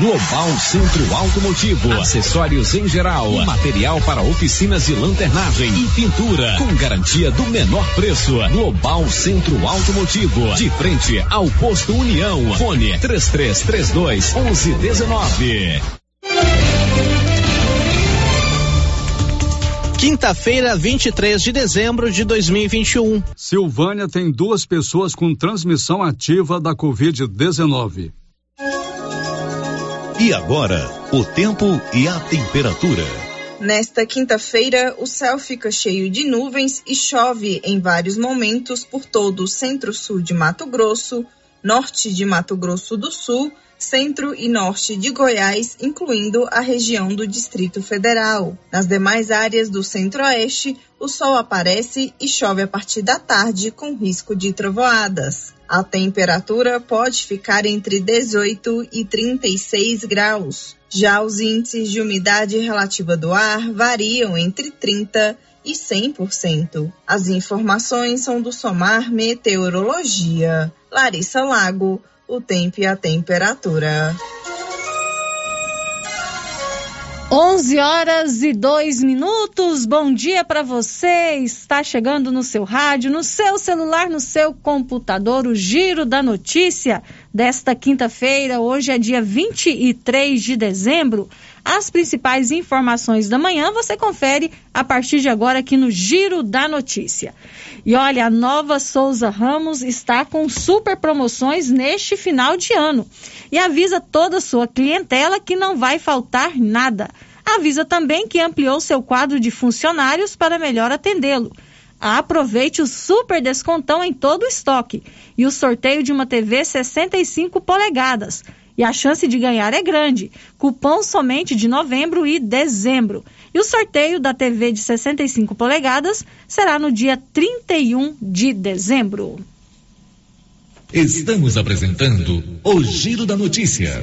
Global Centro Automotivo, acessórios em geral, material para oficinas de lanternagem e pintura, com garantia do menor preço. Global Centro Automotivo, de frente ao posto União. Fone 3332 1119. Quinta-feira, 23 de dezembro de 2021. Silvânia tem duas pessoas com transmissão ativa da Covid-19. E agora, o tempo e a temperatura. Nesta quinta-feira, o céu fica cheio de nuvens e chove em vários momentos por todo o centro-sul de Mato Grosso, norte de Mato Grosso do Sul, centro e norte de Goiás, incluindo a região do Distrito Federal. Nas demais áreas do centro-oeste, o sol aparece e chove a partir da tarde, com risco de trovoadas. A temperatura pode ficar entre 18 e 36 graus. Já os índices de umidade relativa do ar variam entre 30 e 100%. As informações são do Somar Meteorologia. Larissa Lago, o tempo e a temperatura. 11 horas e 2 minutos. Bom dia para você. Está chegando no seu rádio, no seu celular, no seu computador, o Giro da Notícia desta quinta-feira. Hoje é dia 23 de dezembro. As principais informações da manhã você confere a partir de agora aqui no Giro da Notícia. E olha, a nova Souza Ramos está com super promoções neste final de ano e avisa toda a sua clientela que não vai faltar nada. Avisa também que ampliou seu quadro de funcionários para melhor atendê-lo. Aproveite o super descontão em todo o estoque e o sorteio de uma TV 65 polegadas. E a chance de ganhar é grande. Cupom somente de novembro e dezembro. E o sorteio da TV de 65 polegadas será no dia 31 de dezembro. Estamos apresentando o Giro da Notícia.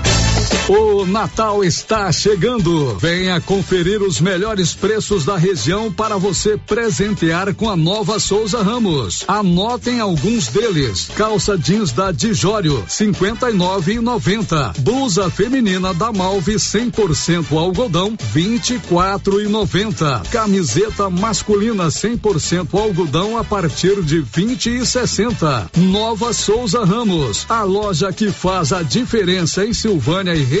O Natal está chegando. Venha conferir os melhores preços da região para você presentear com a nova Souza Ramos. Anotem alguns deles: calça jeans da Dijório, 59,90. Blusa feminina da Malve 100% algodão, 24,90. Camiseta masculina 100% algodão a partir de 20,60. Nova Souza Ramos, a loja que faz a diferença em Silvânia e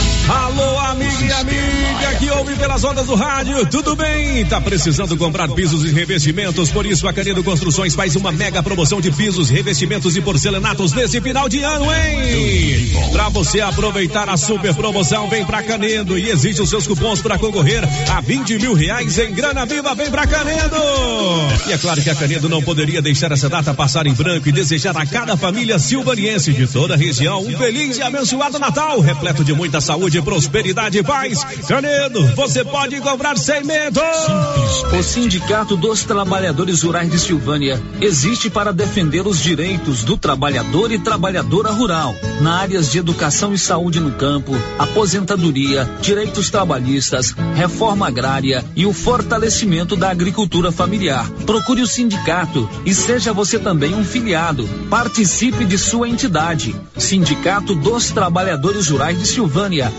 Alô, amiga e amiga que ouve pelas ondas do rádio, tudo bem? Tá precisando comprar pisos e revestimentos? Por isso a Canedo Construções faz uma mega promoção de pisos, revestimentos e porcelanatos nesse final de ano, hein? Pra você aproveitar a super promoção, vem pra Canedo e exige os seus cupons para concorrer a 20 mil reais em grana viva, vem pra Canedo! E é claro que a Canedo não poderia deixar essa data passar em branco e desejar a cada família silvaniense de toda a região um feliz e abençoado Natal, repleto de muita saúde prosperidade e paz. Canedo, você pode comprar sem medo. O Sindicato dos Trabalhadores Rurais de Silvânia existe para defender os direitos do trabalhador e trabalhadora rural, na áreas de educação e saúde no campo, aposentadoria, direitos trabalhistas, reforma agrária e o fortalecimento da agricultura familiar. Procure o sindicato e seja você também um filiado. Participe de sua entidade. Sindicato dos Trabalhadores Rurais de Silvânia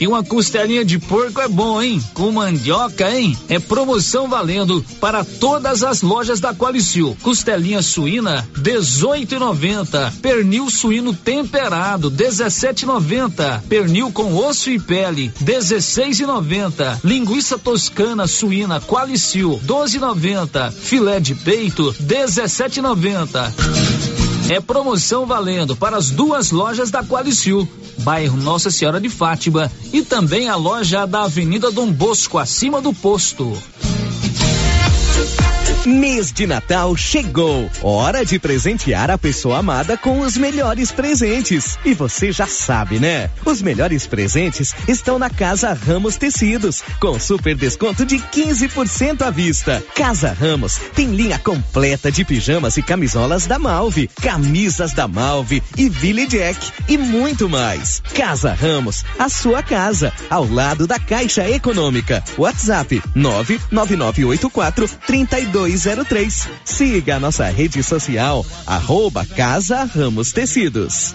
E uma costelinha de porco é bom, hein? Com mandioca, hein? É promoção valendo para todas as lojas da Qualicil. Costelinha suína, 18,90. Pernil suíno temperado, 17,90. Pernil com osso e pele, 16,90. Linguiça toscana suína Qualicil, 12,90. Filé de peito, 17,90. É promoção valendo para as duas lojas da Qualicil, bairro Nossa Senhora de Fátima e também a loja da Avenida Dom Bosco, acima do posto. Mês de Natal chegou. Hora de presentear a pessoa amada com os melhores presentes. E você já sabe, né? Os melhores presentes estão na Casa Ramos Tecidos, com super desconto de 15% à vista. Casa Ramos tem linha completa de pijamas e camisolas da Malve, camisas da Malve e Ville Jack e muito mais. Casa Ramos, a sua casa, ao lado da Caixa Econômica. WhatsApp 99984 32 3203. Siga a nossa rede social, arroba Casa Ramos Tecidos.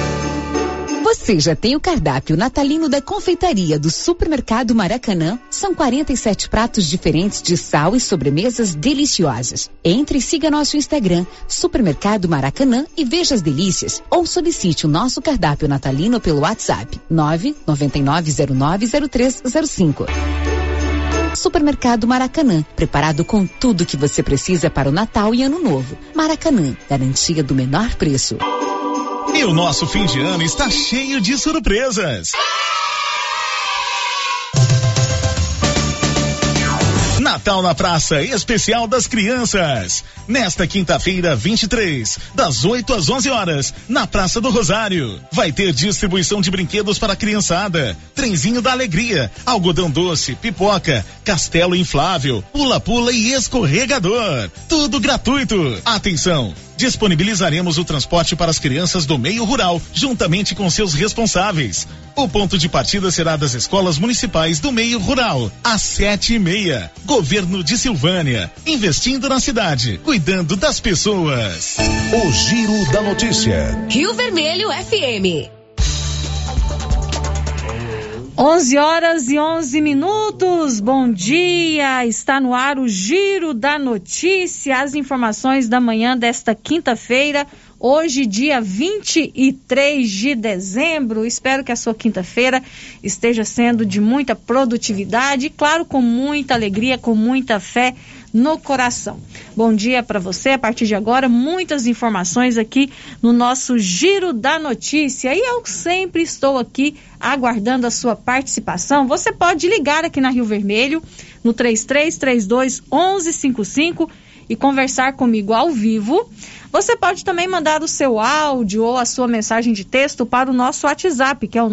Você já tem o cardápio natalino da confeitaria do Supermercado Maracanã? São 47 pratos diferentes de sal e sobremesas deliciosas. Entre e siga nosso Instagram, Supermercado Maracanã e veja as delícias. Ou solicite o nosso cardápio natalino pelo WhatsApp 999090305. Supermercado Maracanã, preparado com tudo que você precisa para o Natal e Ano Novo. Maracanã, garantia do menor preço. E o nosso fim de ano está cheio de surpresas. Natal na Praça Especial das Crianças. Nesta quinta-feira, 23, das 8 às 11 horas, na Praça do Rosário. Vai ter distribuição de brinquedos para a criançada, trenzinho da alegria, algodão doce, pipoca, castelo inflável, pula-pula e escorregador. Tudo gratuito. Atenção! Disponibilizaremos o transporte para as crianças do meio rural, juntamente com seus responsáveis. O ponto de partida será das escolas municipais do meio rural, às sete e meia. Governo de Silvânia, investindo na cidade, cuidando das pessoas. O Giro da Notícia. Rio Vermelho FM. 11 horas e 11 minutos. Bom dia. Está no ar o Giro da Notícia. As informações da manhã desta quinta-feira, hoje, dia 23 de dezembro. Espero que a sua quinta-feira esteja sendo de muita produtividade e, claro, com muita alegria, com muita fé no coração. Bom dia para você. A partir de agora, muitas informações aqui no nosso Giro da Notícia. E eu sempre estou aqui aguardando a sua participação. Você pode ligar aqui na Rio Vermelho no 3332 1155 e conversar comigo ao vivo. Você pode também mandar o seu áudio ou a sua mensagem de texto para o nosso WhatsApp, que é o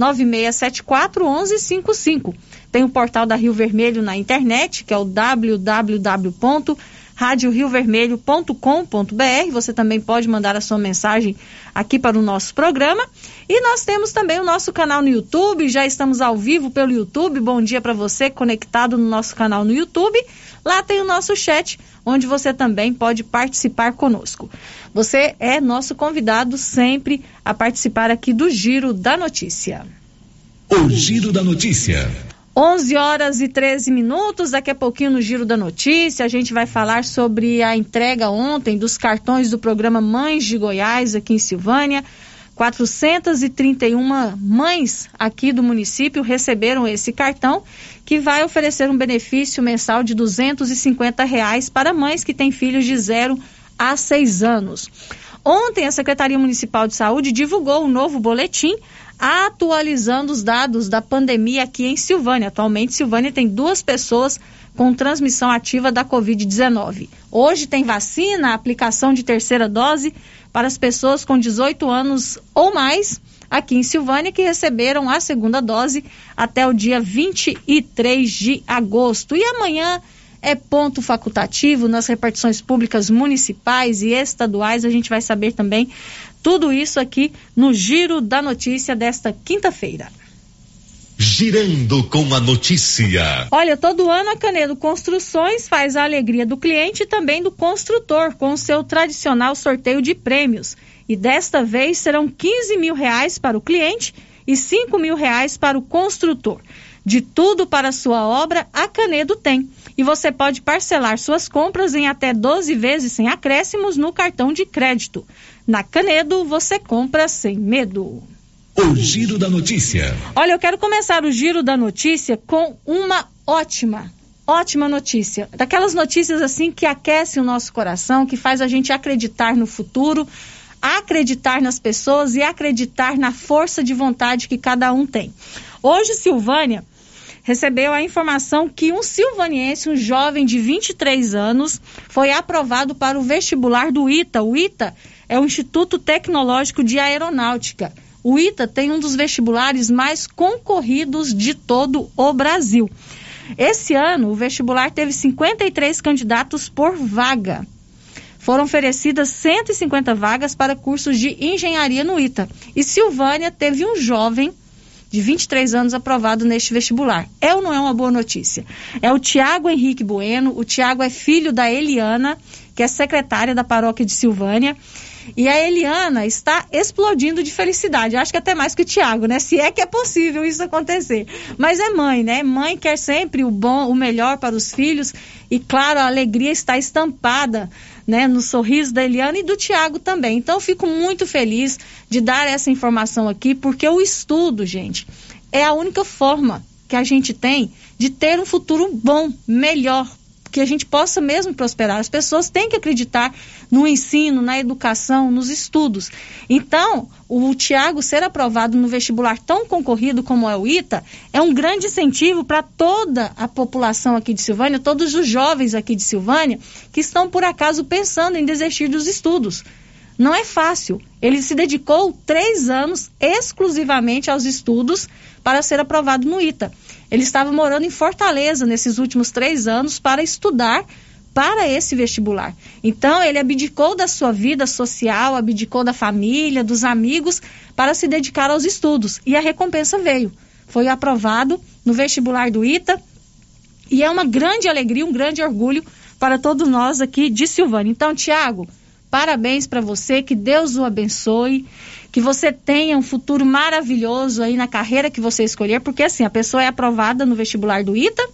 99674 1155. Tem o portal da Rio Vermelho na internet, que é o www.radioriovermelho.com.br. Você também pode mandar a sua mensagem aqui para o nosso programa. E nós temos também o nosso canal no YouTube, já estamos ao vivo pelo YouTube. Bom dia para você conectado no nosso canal no YouTube. Lá tem o nosso chat, onde você também pode participar conosco. Você é nosso convidado sempre a participar aqui do Giro da Notícia. O Giro da Notícia. 11 horas e 13 minutos. Daqui a pouquinho no Giro da Notícia, a gente vai falar sobre a entrega ontem dos cartões do programa Mães de Goiás aqui em Silvânia. 431 mães aqui do município receberam esse cartão que vai oferecer um benefício mensal de 250 reais para mães que têm filhos de 0 a 6 anos. Ontem, a Secretaria Municipal de Saúde divulgou um novo boletim atualizando os dados da pandemia aqui em Silvânia. Atualmente, Silvânia tem duas pessoas com transmissão ativa da Covid-19. Hoje tem vacina, aplicação de terceira dose para as pessoas com 18 anos ou mais aqui em Silvânia que receberam a segunda dose até o dia 23 de agosto. E amanhã é ponto facultativo nas repartições públicas municipais e estaduais. A gente vai saber também tudo isso aqui no Giro da Notícia desta quinta-feira. Girando com a notícia. Olha, todo ano a Canedo Construções faz a alegria do cliente e também do construtor com o seu tradicional sorteio de prêmios. E desta vez serão 15 mil reais para o cliente e 5 mil reais para o construtor. De tudo para a sua obra, a Canedo tem. E você pode parcelar suas compras em até 12 vezes sem acréscimos no cartão de crédito. Na Canedo, você compra sem medo. O Giro da Notícia. Olha, eu quero começar o Giro da Notícia com uma ótima, ótima notícia. Daquelas notícias assim que aquecem o nosso coração, que faz a gente acreditar no futuro, acreditar nas pessoas e acreditar na força de vontade que cada um tem. Hoje, Silvânia recebeu a informação que um silvaniense, um jovem de 23 anos, foi aprovado para o vestibular do ITA. O ITA é o Instituto Tecnológico de Aeronáutica. O ITA tem um dos vestibulares mais concorridos de todo o Brasil. Esse ano, o vestibular teve 53 candidatos por vaga. Foram oferecidas 150 vagas para cursos de engenharia no ITA. E Silvânia teve um jovem de 23 anos aprovado neste vestibular. É ou não é uma boa notícia? É o Tiago Henrique Bueno. O Tiago é filho da Eliana, que é secretária da paróquia de Silvânia. E a Eliana está explodindo de felicidade. Acho que até mais que o Tiago, né? Se é que é possível isso acontecer. Mas é mãe, né? Mãe quer sempre o bom, o melhor para os filhos. E claro, a alegria está estampada né, no sorriso da Eliana e do Tiago também. Então, fico muito feliz de dar essa informação aqui, porque o estudo, gente, é a única forma que a gente tem de ter um futuro bom, melhor, que a gente possa mesmo prosperar. As pessoas têm que acreditar no ensino, na educação, nos estudos. Então, o Tiago ser aprovado no vestibular tão concorrido como é o ITA é um grande incentivo para toda a população aqui de Silvânia, todos os jovens aqui de Silvânia que estão por acaso pensando em desistir dos estudos. Não é fácil. Ele se dedicou três anos exclusivamente aos estudos para ser aprovado no ITA. Ele estava morando em Fortaleza nesses últimos três anos para estudar para esse vestibular. Então, ele abdicou da sua vida social, abdicou da família, dos amigos, para se dedicar aos estudos. E a recompensa veio. Foi aprovado no vestibular do ITA. E é uma grande alegria, um grande orgulho para todos nós aqui de Silvânia. Então, Tiago, parabéns para você, que Deus o abençoe que você tenha um futuro maravilhoso aí na carreira que você escolher, porque assim, a pessoa é aprovada no vestibular do ITA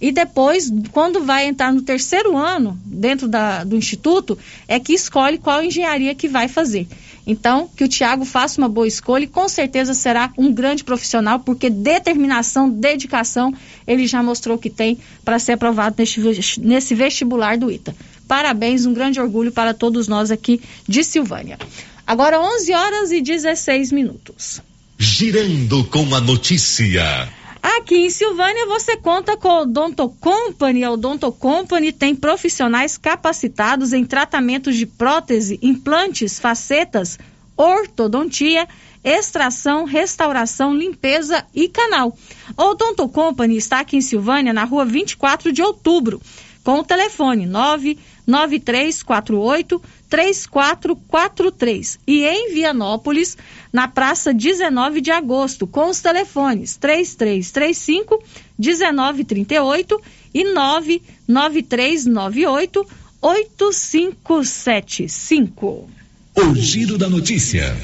e depois, quando vai entrar no terceiro ano dentro da, do instituto, é que escolhe qual engenharia que vai fazer. Então, que o Tiago faça uma boa escolha e com certeza será um grande profissional, porque determinação, dedicação, ele já mostrou que tem para ser aprovado nesse, nesse vestibular do ITA. Parabéns, um grande orgulho para todos nós aqui de Silvânia. Agora 11 horas e 16 minutos. Girando com a notícia. Aqui em Silvânia você conta com o Odonto Company. A Odonto Company tem profissionais capacitados em tratamentos de prótese, implantes, facetas, ortodontia, extração, restauração, limpeza e canal. O Odonto Company está aqui em Silvânia, na rua 24 de outubro, com o telefone 99348 3443 e em Vianópolis, na Praça 19 de Agosto, com os telefones 3335 1938 e 99398 8575. O Giro da Notícia.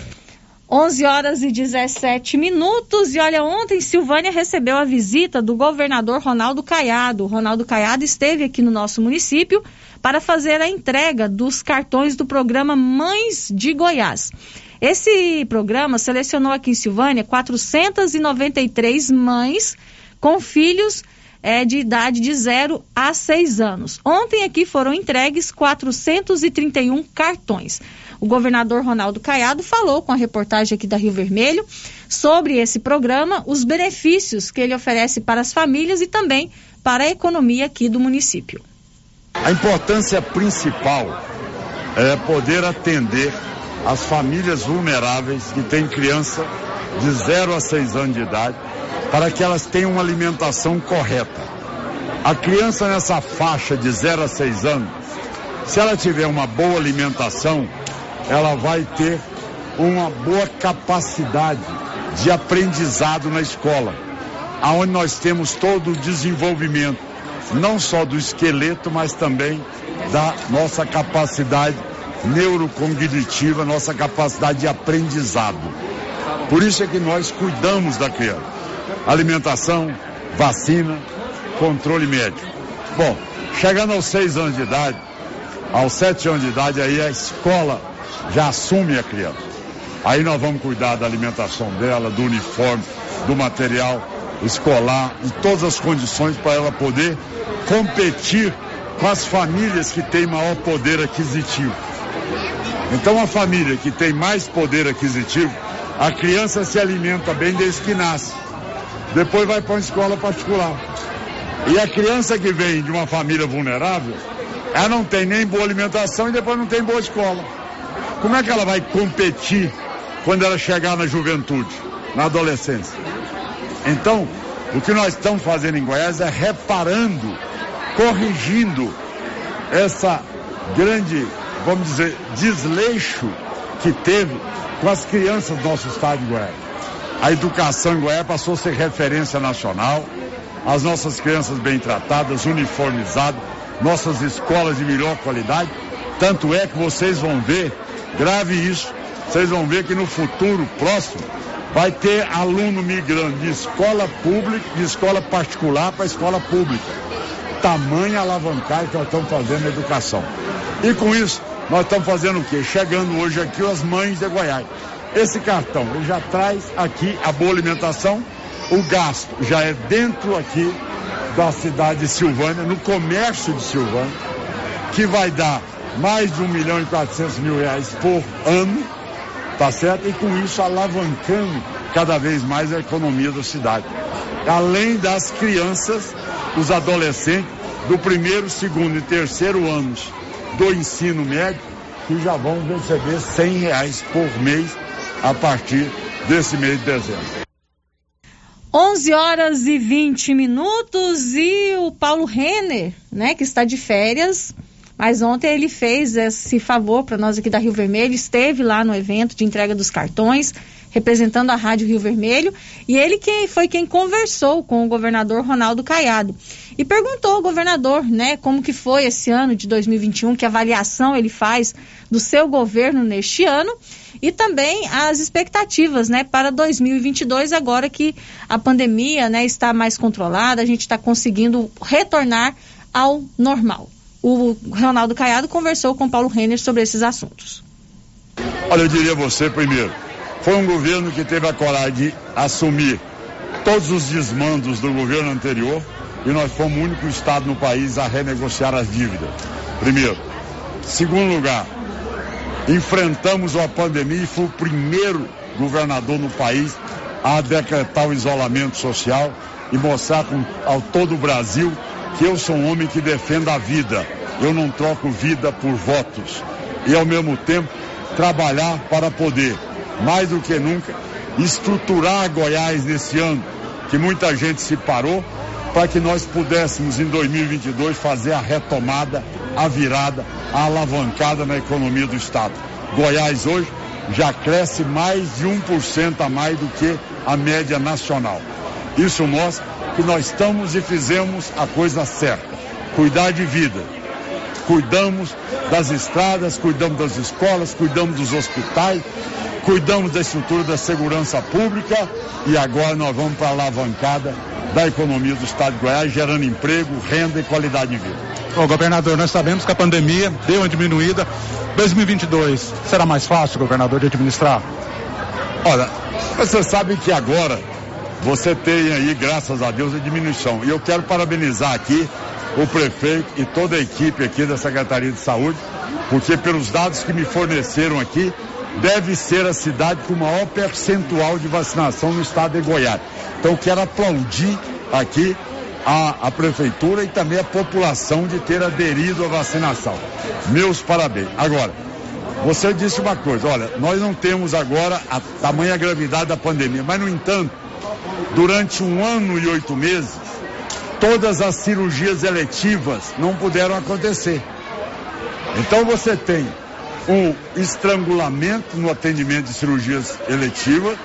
11 horas e 17 minutos. E olha, ontem Silvânia recebeu a visita do governador Ronaldo Caiado. Ronaldo Caiado esteve aqui no nosso município para fazer a entrega dos cartões do programa Mães de Goiás. Esse programa selecionou aqui em Silvânia 493 mães com filhos é, de idade de 0 a 6 anos. Ontem aqui foram entregues 431 cartões. O governador Ronaldo Caiado falou com a reportagem aqui da Rio Vermelho sobre esse programa, os benefícios que ele oferece para as famílias e também para a economia aqui do município. A importância principal é poder atender as famílias vulneráveis que têm criança de 0 a 6 anos de idade, para que elas tenham uma alimentação correta. A criança nessa faixa de 0 a 6 anos, se ela tiver uma boa alimentação, ela vai ter uma boa capacidade de aprendizado na escola, aonde nós temos todo o desenvolvimento, não só do esqueleto, mas também da nossa capacidade neurocognitiva, nossa capacidade de aprendizado. Por isso é que nós cuidamos da criança. Alimentação, vacina, controle médico. Bom, chegando aos seis anos de idade, aos sete anos de idade, aí a escola já assume a criança. Aí nós vamos cuidar da alimentação dela, do uniforme, do material escolar, de todas as condições para ela poder competir com as famílias que têm maior poder aquisitivo. Então, a família que tem mais poder aquisitivo, a criança se alimenta bem desde que nasce. Depois vai para uma escola particular. E a criança que vem de uma família vulnerável, ela não tem nem boa alimentação e depois não tem boa escola. Como é que ela vai competir quando ela chegar na juventude, na adolescência? Então, o que nós estamos fazendo em Goiás é reparando, corrigindo essa grande, vamos dizer, desleixo que teve com as crianças do nosso estado de Goiás. A educação em Goiás passou a ser referência nacional, as nossas crianças bem tratadas, uniformizadas, nossas escolas de melhor qualidade. Tanto é que vocês vão ver Grave isso. Vocês vão ver que no futuro próximo vai ter aluno migrando de escola pública, de escola particular para escola pública. Tamanha alavancagem que nós estamos fazendo na educação. E com isso, nós estamos fazendo o quê? Chegando hoje aqui as mães de Goiás. Esse cartão, ele já traz aqui a boa alimentação o gasto já é dentro aqui da cidade de Silvânia, no comércio de Silvânia, que vai dar mais de 1 milhão e 400 mil reais por ano, tá certo? E com isso alavancando cada vez mais a economia da cidade. Além das crianças, os adolescentes do primeiro, segundo e terceiro anos do ensino médio, que já vão receber 100 reais por mês a partir desse mês de dezembro. 11 horas e 20 minutos e o Paulo Renner, né, que está de férias, mas ontem ele fez esse favor para nós aqui da Rio Vermelho, esteve lá no evento de entrega dos cartões, representando a Rádio Rio Vermelho, e ele quem foi quem conversou com o governador Ronaldo Caiado e perguntou ao governador, né, como que foi esse ano de 2021, que avaliação ele faz do seu governo neste ano e também as expectativas, né, para 2022 agora que a pandemia, né, está mais controlada, a gente está conseguindo retornar ao normal. O Ronaldo Caiado conversou com Paulo Renner sobre esses assuntos. Olha, eu diria a você primeiro, foi um governo que teve a coragem de assumir todos os desmandos do governo anterior e nós fomos o único estado no país a renegociar as dívidas. Primeiro. Segundo lugar, enfrentamos uma pandemia e fui o primeiro governador no país a decretar o isolamento social e mostrar com, ao todo o Brasil que eu sou um homem que defende a vida. Eu não troco vida por votos. E ao mesmo tempo trabalhar para poder, mais do que nunca, estruturar Goiás nesse ano, que muita gente se parou, para que nós pudéssemos em 2022 fazer a retomada, a virada, a alavancada na economia do Estado. Goiás hoje já cresce mais de 1% a mais do que a média nacional. Isso mostra que nós estamos e fizemos a coisa certa. Cuidar de vida. Cuidamos das estradas, cuidamos das escolas, cuidamos dos hospitais, cuidamos da estrutura da segurança pública e agora nós vamos para a alavancada da economia do estado de Goiás, gerando emprego, renda e qualidade de vida. Ô, governador, nós sabemos que a pandemia deu uma diminuída. 2022 será mais fácil, governador, de administrar? Olha, você sabe que agora você tem aí, graças a Deus, a diminuição. E eu quero parabenizar aqui o prefeito e toda a equipe aqui da Secretaria de Saúde, porque pelos dados que me forneceram aqui, deve ser a cidade com o maior percentual de vacinação no estado de Goiás. Então quero aplaudir aqui a, a, prefeitura e também a população de ter aderido à vacinação. Meus parabéns. Agora, você disse uma coisa, olha, nós não temos agora a tamanha gravidade da pandemia, mas no entanto, durante um ano e oito meses, todas as cirurgias eletivas não puderam acontecer. Então você tem um estrangulamento no atendimento de cirurgias eletivas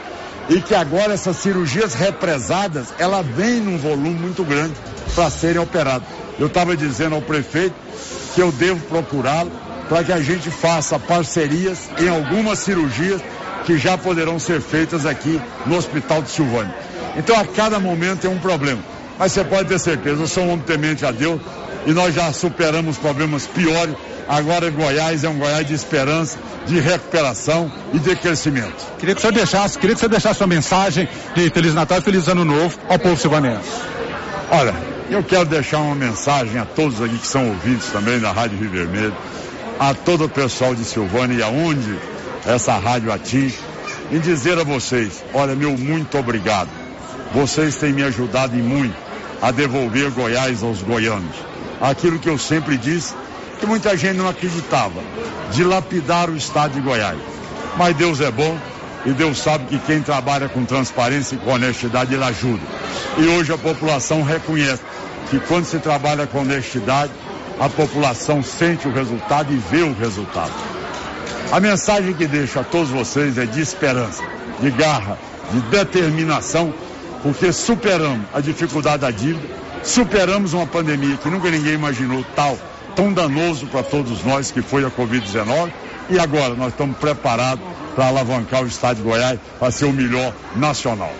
e que agora essas cirurgias represadas, ela vem num volume muito grande para serem operadas. Eu estava dizendo ao prefeito que eu devo procurá-lo para que a gente faça parcerias em algumas cirurgias que já poderão ser feitas aqui no Hospital de Silvânia. Então a cada momento é um problema. Mas você pode ter certeza, eu sou um homem temente a Deus e nós já superamos problemas piores Agora Goiás é um Goiás de esperança, de recuperação e de crescimento. Queria que o senhor deixasse, queria que o senhor deixasse sua mensagem de Feliz Natal e Feliz Ano Novo ao povo silvanense. Olha, eu quero deixar uma mensagem a todos aqui que são ouvintes também da Rádio Rio Vermelho, a todo o pessoal de Silvânia e aonde essa rádio atinge, e dizer a vocês, olha, meu muito obrigado. Vocês têm me ajudado em muito a devolver Goiás aos goianos. Aquilo que eu sempre disse, que muita gente não acreditava, de lapidar o estado de Goiás. Mas Deus é bom e Deus sabe que quem trabalha com transparência e com honestidade, ele ajuda. E hoje a população reconhece que quando se trabalha com honestidade, a população sente o resultado e vê o resultado. A mensagem que deixo a todos vocês é de esperança, de garra, de determinação, porque superamos a dificuldade da dívida, superamos uma pandemia que nunca ninguém imaginou tal tão danoso para todos nós que foi a Covid-19. E agora nós estamos preparados para alavancar o estado de Goiás para ser o melhor nacional.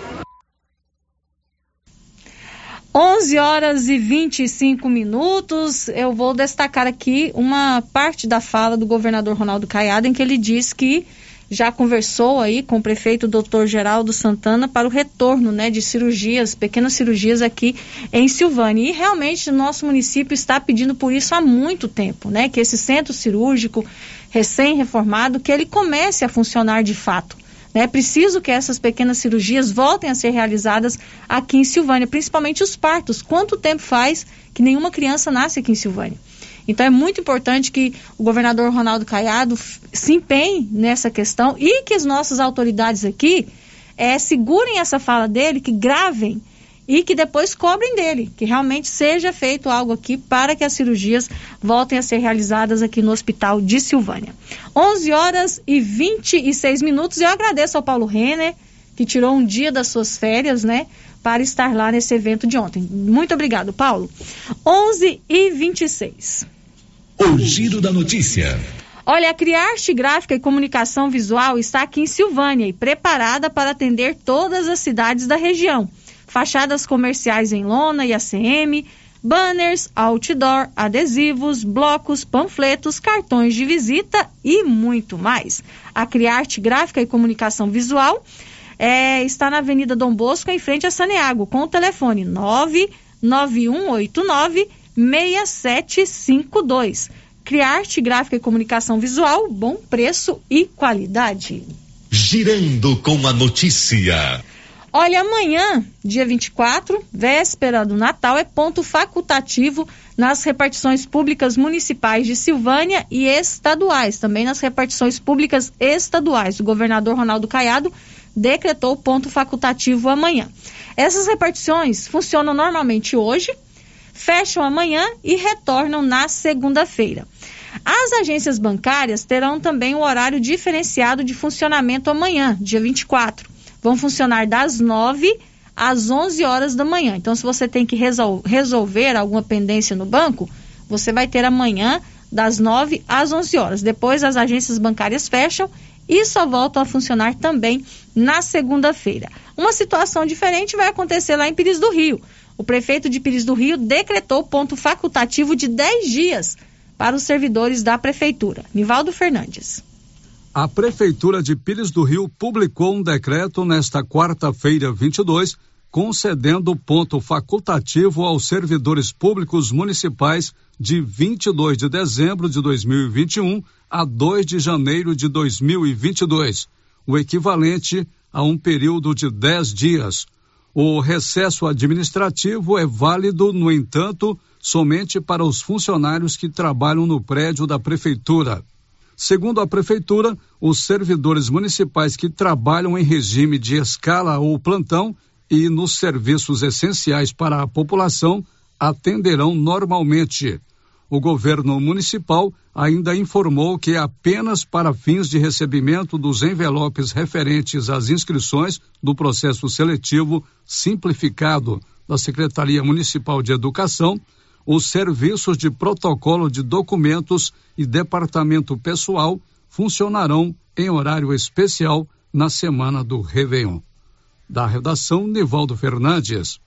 11 horas e 25 minutos. Eu vou destacar aqui uma parte da fala do governador Ronaldo Caiado, em que ele diz que já conversou aí com o prefeito doutor Geraldo Santana para o retorno né, de cirurgias, pequenas cirurgias aqui em Silvânia. E realmente o nosso município está pedindo por isso há muito tempo, né? Que esse centro cirúrgico recém-reformado, que ele comece a funcionar de fato. É preciso que essas pequenas cirurgias voltem a ser realizadas aqui em Silvânia, principalmente os partos. Quanto tempo faz que nenhuma criança nasce aqui em Silvânia? Então é muito importante que o governador Ronaldo Caiado se empenhe nessa questão e que as nossas autoridades aqui é, segurem essa fala dele, que gravem e que depois cobrem dele, que realmente seja feito algo aqui para que as cirurgias voltem a ser realizadas aqui no Hospital de Silvânia. 11 horas e 26 minutos. Eu agradeço ao Paulo Renner, que tirou um dia das suas férias, né? Para estar lá nesse evento de ontem. Muito obrigado, Paulo. 11 e 26. O Giro da Notícia. Olha, a Criarte Gráfica e Comunicação Visual está aqui em Silvânia e preparada para atender todas as cidades da região. Fachadas comerciais em lona e ACM, banners, outdoor, adesivos, blocos, panfletos, cartões de visita e muito mais. A Criarte Gráfica e Comunicação Visual é, está na Avenida Dom Bosco, em frente a Saneago, com o telefone 99189 6752. Criarte Gráfica e Comunicação Visual, bom preço e qualidade. Girando com a notícia. Olha, amanhã, dia 24, véspera do Natal, é ponto facultativo nas repartições públicas municipais de Silvânia e estaduais, também nas repartições públicas estaduais. O governador Ronaldo Caiado decretou ponto facultativo amanhã. Essas repartições funcionam normalmente hoje, fecham amanhã e retornam na segunda-feira. As agências bancárias terão também o horário diferenciado de funcionamento amanhã, dia 24. Vão funcionar das 9 às 11 horas da manhã. Então, se você tem que resol resolver alguma pendência no banco, você vai ter amanhã das 9 às 11 horas. Depois, as agências bancárias fecham e só voltam a funcionar também na segunda-feira. Uma situação diferente vai acontecer lá em Pires do Rio. O prefeito de Pires do Rio decretou ponto facultativo de 10 dias para os servidores da prefeitura. Nivaldo Fernandes. A prefeitura de Pires do Rio publicou um decreto nesta quarta-feira, 22, concedendo ponto facultativo aos servidores públicos municipais de 22 de dezembro de 2021 a 2 de janeiro de 2022, o equivalente a um período de 10 dias. O recesso administrativo é válido, no entanto, somente para os funcionários que trabalham no prédio da prefeitura. Segundo a prefeitura, os servidores municipais que trabalham em regime de escala ou plantão e nos serviços essenciais para a população atenderão normalmente. O governo municipal ainda informou que apenas para fins de recebimento dos envelopes referentes às inscrições do processo seletivo simplificado da Secretaria Municipal de Educação, os serviços de protocolo de documentos e departamento pessoal funcionarão em horário especial na semana do Réveillon. Da redação, Nivaldo Fernandes.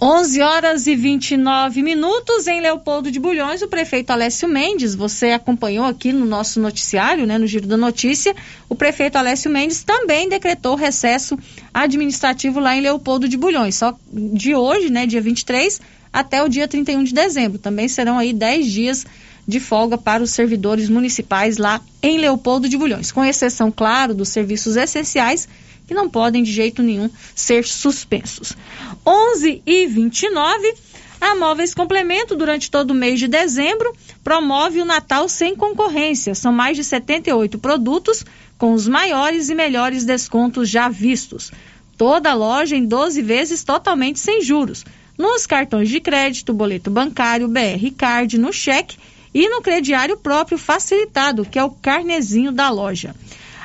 11 horas e 29 minutos em Leopoldo de Bulhões, o prefeito Alessio Mendes, você acompanhou aqui no nosso noticiário, né, no Giro da Notícia, o prefeito Alessio Mendes também decretou recesso administrativo lá em Leopoldo de Bulhões, só de hoje, né, dia 23, até o dia 31 de dezembro. Também serão aí 10 dias de folga para os servidores municipais lá em Leopoldo de Bulhões, com exceção, claro, dos serviços essenciais que não podem de jeito nenhum ser suspensos. 11 e 29, a Móveis Complemento, durante todo o mês de dezembro, promove o Natal sem concorrência. São mais de 78 produtos com os maiores e melhores descontos já vistos. Toda a loja em 12 vezes totalmente sem juros. Nos cartões de crédito, boleto bancário, BR Card, no cheque e no crediário próprio facilitado, que é o carnezinho da loja.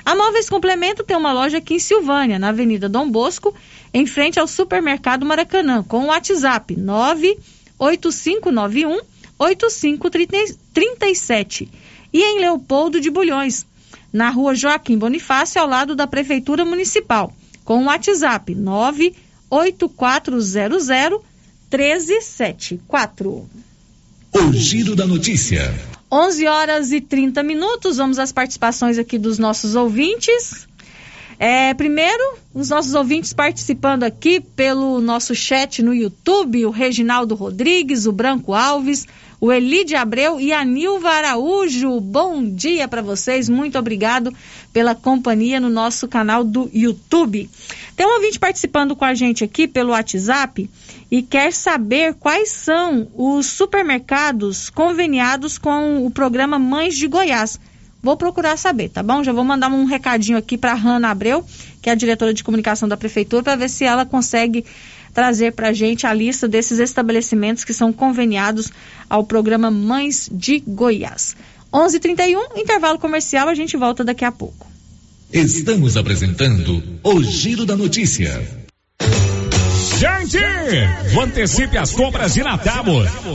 A Móveis Complemento tem uma loja aqui em Silvânia, na Avenida Dom Bosco, em frente ao Supermercado Maracanã, com o WhatsApp 98591 8537. E em Leopoldo de Bulhões, na rua Joaquim Bonifácio, ao lado da Prefeitura Municipal, com o WhatsApp 98400 1374. O Giro da Notícia. 11 horas e 30 minutos. Vamos às participações aqui dos nossos ouvintes. É, primeiro, os nossos ouvintes participando aqui pelo nosso chat no YouTube, o Reginaldo Rodrigues, o Branco Alves, o Elide Abreu e a Nilva Araújo. Bom dia para vocês, muito obrigado pela companhia no nosso canal do YouTube. Tem um ouvinte participando com a gente aqui pelo WhatsApp e quer saber quais são os supermercados conveniados com o programa Mães de Goiás. Vou procurar saber, tá bom? Já vou mandar um recadinho aqui para Hanna Abreu, que é a diretora de comunicação da prefeitura, para ver se ela consegue trazer para a gente a lista desses estabelecimentos que são conveniados ao programa Mães de Goiás. 11:31 intervalo comercial, a gente volta daqui a pouco. Estamos apresentando o Giro da Notícia. Gente, antecipe as compras de Natal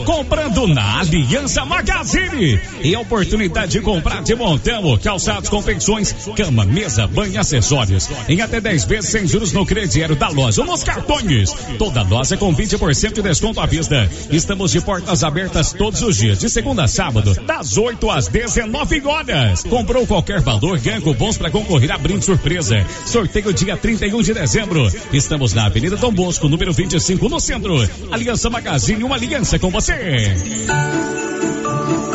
comprando na Aliança Magazine. E a oportunidade de comprar de montão, calçados, confecções, cama, mesa, banho, acessórios. Em até 10 vezes sem juros no crediário da loja ou nos cartões. Toda loja com 20% de desconto à vista. Estamos de portas abertas todos os dias, de segunda a sábado, das 8 às 19 horas. Comprou qualquer valor, ganha cupons para concorrer a brinde surpresa. Sorteio dia 31 de dezembro. Estamos na Avenida Dom Bosco, número 25, no centro. Aliança Magazine, uma aliança com você.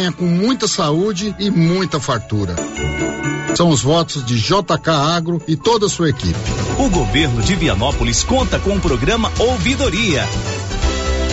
venha com muita saúde e muita fartura. São os votos de JK Agro e toda a sua equipe. O governo de Vianópolis conta com o programa Ouvidoria.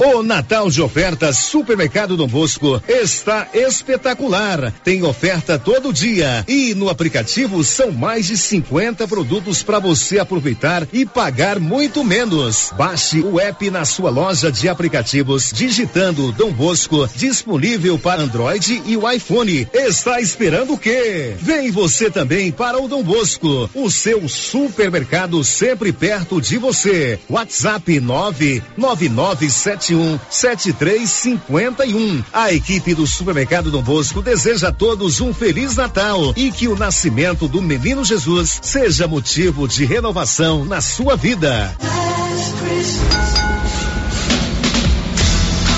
O Natal de ofertas Supermercado Dom Bosco está espetacular. Tem oferta todo dia e no aplicativo são mais de 50 produtos para você aproveitar e pagar muito menos. Baixe o app na sua loja de aplicativos digitando Dom Bosco disponível para Android e o iPhone. Está esperando o quê? Vem você também para o Dom Bosco, o seu supermercado sempre perto de você. WhatsApp 99977 um sete três cinquenta e um. A equipe do Supermercado Dom Bosco deseja a todos um Feliz Natal e que o nascimento do Menino Jesus seja motivo de renovação na sua vida.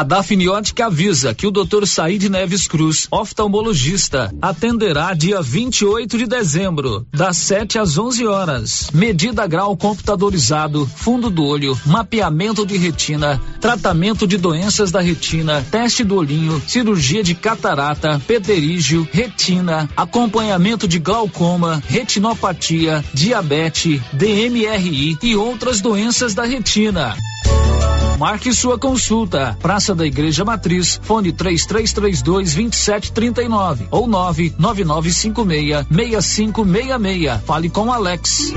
A Dafniótica avisa que o Dr. Said Neves Cruz, oftalmologista, atenderá dia 28 de dezembro, das 7 às 11 horas. Medida grau computadorizado, fundo do olho, mapeamento de retina, tratamento de doenças da retina, teste do olhinho, cirurgia de catarata, pterígio, retina, acompanhamento de glaucoma, retinopatia, diabetes, DMRI e outras doenças da retina. Marque sua consulta. Praça da Igreja Matriz, fone 3332 2739 ou 99956 6566. Fale com Alex.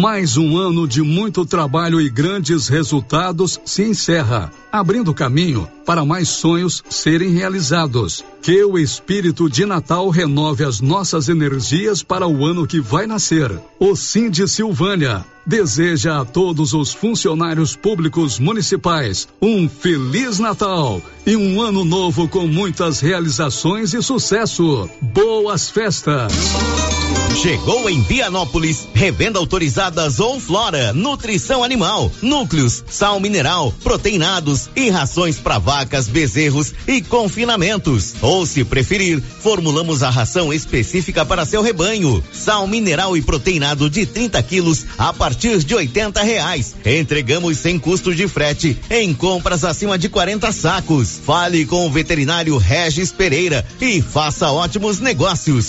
Mais um ano de muito trabalho e grandes resultados se encerra, abrindo caminho para mais sonhos serem realizados. Que o espírito de Natal renove as nossas energias para o ano que vai nascer. O Sim de Silvânia deseja a todos os funcionários públicos municipais um feliz Natal e um ano novo com muitas realizações e sucesso. Boas festas! Chegou em Vianópolis, revenda autorizada Zou Flora, nutrição animal, núcleos, sal mineral, proteinados e rações para vacas, bezerros e confinamentos. Ou se preferir, formulamos a ração específica para seu rebanho. Sal mineral e proteinado de 30 quilos a partir de 80 reais. Entregamos sem custo de frete em compras acima de 40 sacos. Fale com o veterinário Regis Pereira e faça ótimos negócios.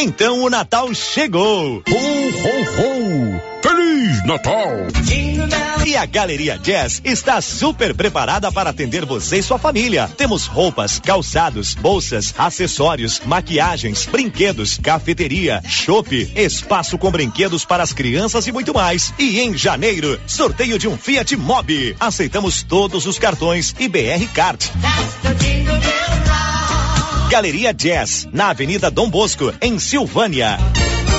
Então o Natal chegou! Ho, ho, ho! Feliz Natal! E a Galeria Jazz está super preparada para atender você e sua família. Temos roupas, calçados, bolsas, acessórios, maquiagens, brinquedos, cafeteria, chopp, espaço com brinquedos para as crianças e muito mais. E em janeiro, sorteio de um Fiat Mobi. Aceitamos todos os cartões e BR Card. Galeria Jazz, na Avenida Dom Bosco, em Silvânia.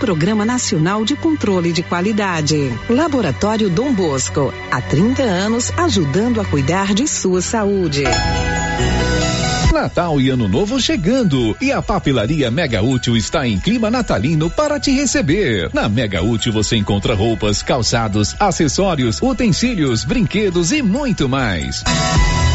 Programa Nacional de Controle de Qualidade. Laboratório Dom Bosco, há 30 anos ajudando a cuidar de sua saúde. Natal e Ano Novo chegando e a Papelaria Mega Útil está em clima natalino para te receber. Na Mega Útil você encontra roupas, calçados, acessórios, utensílios, brinquedos e muito mais.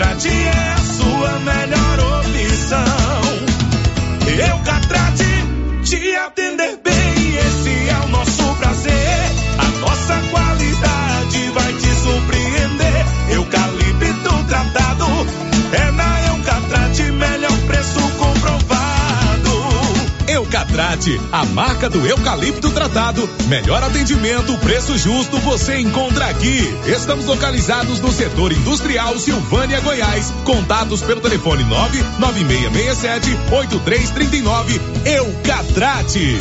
Eucatrate é A marca do eucalipto tratado. Melhor atendimento, preço justo você encontra aqui. Estamos localizados no setor industrial Silvânia, Goiás. Contatos pelo telefone 99667 8339. Eucatrate.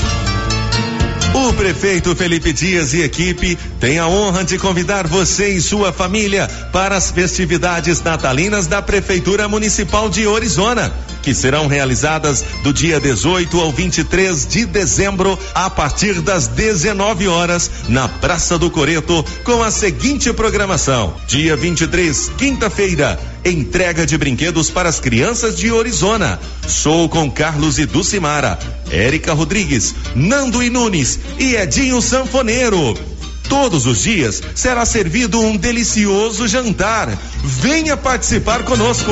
O prefeito Felipe Dias e equipe têm a honra de convidar você e sua família para as festividades natalinas da Prefeitura Municipal de Orizona, que serão realizadas do dia 18 ao 23 de dezembro, a partir das 19 horas, na Praça do Coreto, com a seguinte programação: dia 23, quinta-feira, entrega de brinquedos para as crianças de Orizona. Sou com Carlos e Dulcimara, Érica Rodrigues, Nando e Nunes e Edinho Sanfoneiro. Todos os dias será servido um delicioso jantar. Venha participar conosco.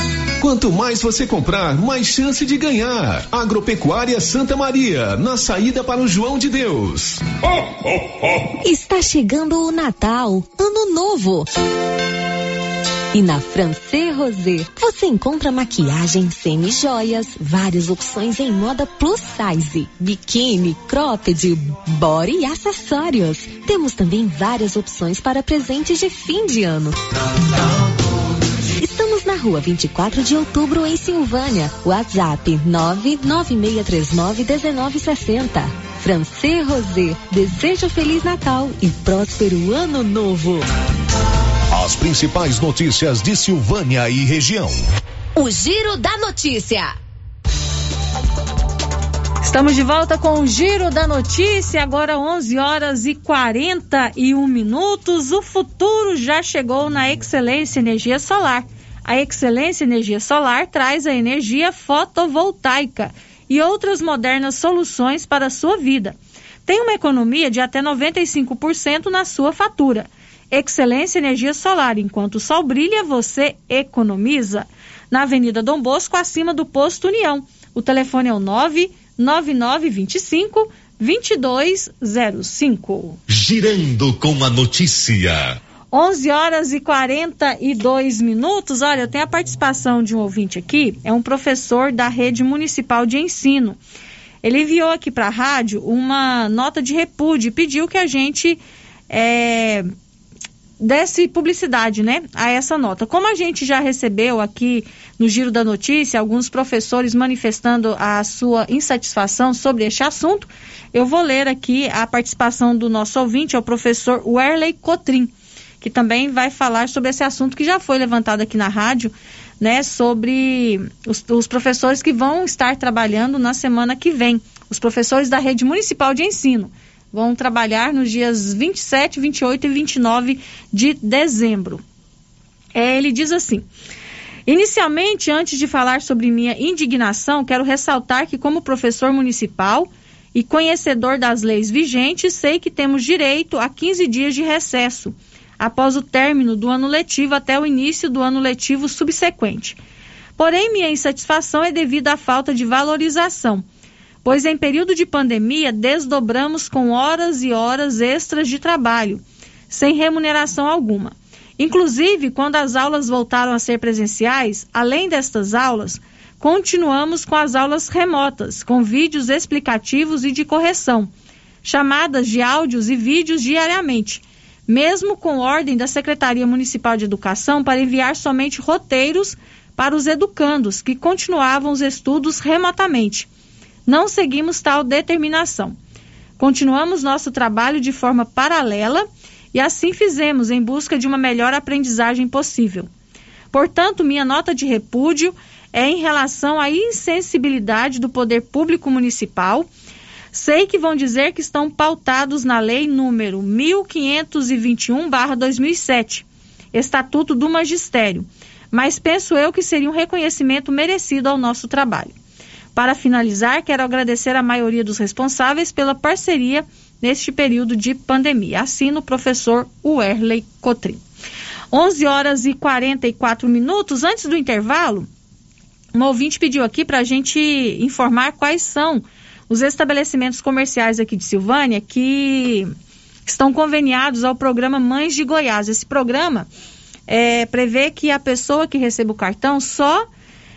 Quanto mais você comprar, mais chance de ganhar. Agropecuária Santa Maria, na saída para o João de Deus. Está chegando o Natal, Ano Novo. E na Francê Rosé, você encontra maquiagem, semi-joias, várias opções em moda plus size, biquíni, cropped, body e acessórios. Temos também várias opções para presentes de fim de ano. Estamos na rua 24 de outubro, em Silvânia. WhatsApp 996391960. Francê Rosé, desejo Feliz Natal e próspero Ano Novo. As principais notícias de Silvânia e região. O Giro da Notícia. Estamos de volta com o Giro da Notícia, agora 11 horas e 41 minutos. O futuro já chegou na Excelência Energia Solar. A Excelência Energia Solar traz a energia fotovoltaica e outras modernas soluções para a sua vida. Tem uma economia de até 95% na sua fatura. Excelência Energia Solar, enquanto o sol brilha, você economiza. Na Avenida Dom Bosco, acima do Posto União. O telefone é o 99925 2205. Girando com a notícia. 11 horas e 42 minutos. Olha, eu tenho a participação de um ouvinte aqui, é um professor da rede municipal de ensino. Ele enviou aqui para a rádio uma nota de repúdio e pediu que a gente é, desse publicidade, né, a essa nota. Como a gente já recebeu aqui no Giro da Notícia alguns professores manifestando a sua insatisfação sobre este assunto, eu vou ler aqui a participação do nosso ouvinte, é o professor Werley Cotrim que também vai falar sobre esse assunto que já foi levantado aqui na rádio, né, sobre os, os professores que vão estar trabalhando na semana que vem, os professores da rede municipal de ensino. Vão trabalhar nos dias 27, 28 e 29 de dezembro. É, ele diz assim. Inicialmente, antes de falar sobre minha indignação, quero ressaltar que, como professor municipal e conhecedor das leis vigentes, sei que temos direito a 15 dias de recesso após o término do ano letivo até o início do ano letivo subsequente. Porém, minha insatisfação é devido à falta de valorização, pois em período de pandemia desdobramos com horas e horas extras de trabalho, sem remuneração alguma. Inclusive, quando as aulas voltaram a ser presenciais, além destas aulas, continuamos com as aulas remotas, com vídeos explicativos e de correção, chamadas de áudios e vídeos diariamente mesmo com ordem da Secretaria Municipal de Educação para enviar somente roteiros para os educandos que continuavam os estudos remotamente. Não seguimos tal determinação. Continuamos nosso trabalho de forma paralela e assim fizemos em busca de uma melhor aprendizagem possível. Portanto, minha nota de repúdio é em relação à insensibilidade do poder público municipal Sei que vão dizer que estão pautados na lei número 1521/2007, Estatuto do Magistério, mas penso eu que seria um reconhecimento merecido ao nosso trabalho. Para finalizar, quero agradecer a maioria dos responsáveis pela parceria neste período de pandemia. Assino o professor Werley Cotrim. 11 horas e 44 minutos antes do intervalo, um ouvinte pediu aqui para a gente informar quais são os estabelecimentos comerciais aqui de Silvânia que estão conveniados ao programa Mães de Goiás. Esse programa é, prevê que a pessoa que receba o cartão só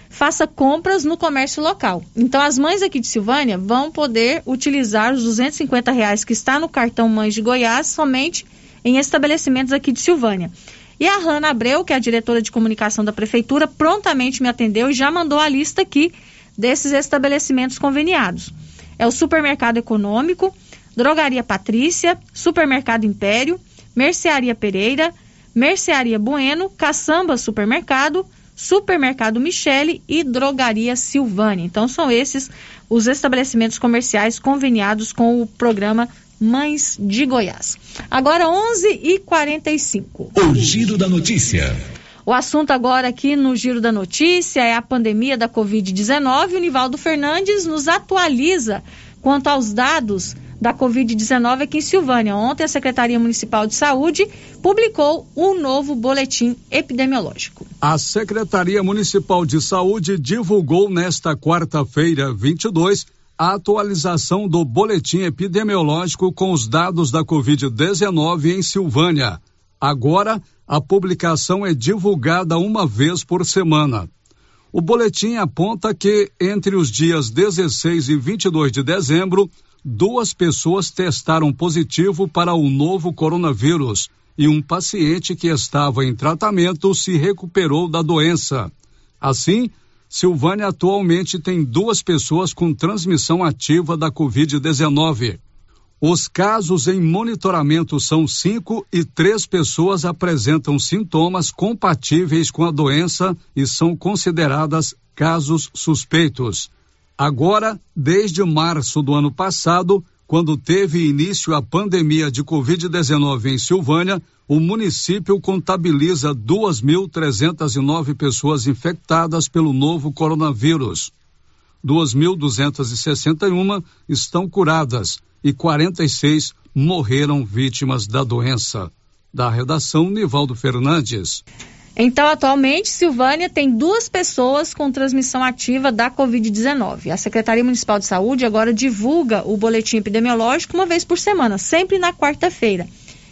faça compras no comércio local. Então, as mães aqui de Silvânia vão poder utilizar os 250 reais que está no cartão Mães de Goiás somente em estabelecimentos aqui de Silvânia. E a Rana Abreu, que é a diretora de comunicação da prefeitura, prontamente me atendeu e já mandou a lista aqui desses estabelecimentos conveniados é o Supermercado Econômico, Drogaria Patrícia, Supermercado Império, Mercearia Pereira, Mercearia Bueno, Caçamba Supermercado, Supermercado Michele e Drogaria Silvânia. Então são esses os estabelecimentos comerciais conveniados com o programa Mães de Goiás. Agora 11h45. O Giro da Notícia. O assunto agora aqui no Giro da Notícia é a pandemia da Covid-19. O Nivaldo Fernandes nos atualiza quanto aos dados da Covid-19 aqui em Silvânia. Ontem, a Secretaria Municipal de Saúde publicou um novo boletim epidemiológico. A Secretaria Municipal de Saúde divulgou nesta quarta-feira, 22, a atualização do boletim epidemiológico com os dados da Covid-19 em Silvânia. Agora, a publicação é divulgada uma vez por semana. O boletim aponta que, entre os dias 16 e 22 de dezembro, duas pessoas testaram positivo para o novo coronavírus e um paciente que estava em tratamento se recuperou da doença. Assim, Silvânia atualmente tem duas pessoas com transmissão ativa da Covid-19. Os casos em monitoramento são cinco e três pessoas apresentam sintomas compatíveis com a doença e são consideradas casos suspeitos. Agora, desde março do ano passado, quando teve início a pandemia de Covid-19 em Silvânia, o município contabiliza 2.309 pessoas infectadas pelo novo coronavírus. 2.261 estão curadas e 46 morreram vítimas da doença. Da redação, Nivaldo Fernandes. Então, atualmente, Silvânia tem duas pessoas com transmissão ativa da Covid-19. A Secretaria Municipal de Saúde agora divulga o boletim epidemiológico uma vez por semana, sempre na quarta-feira.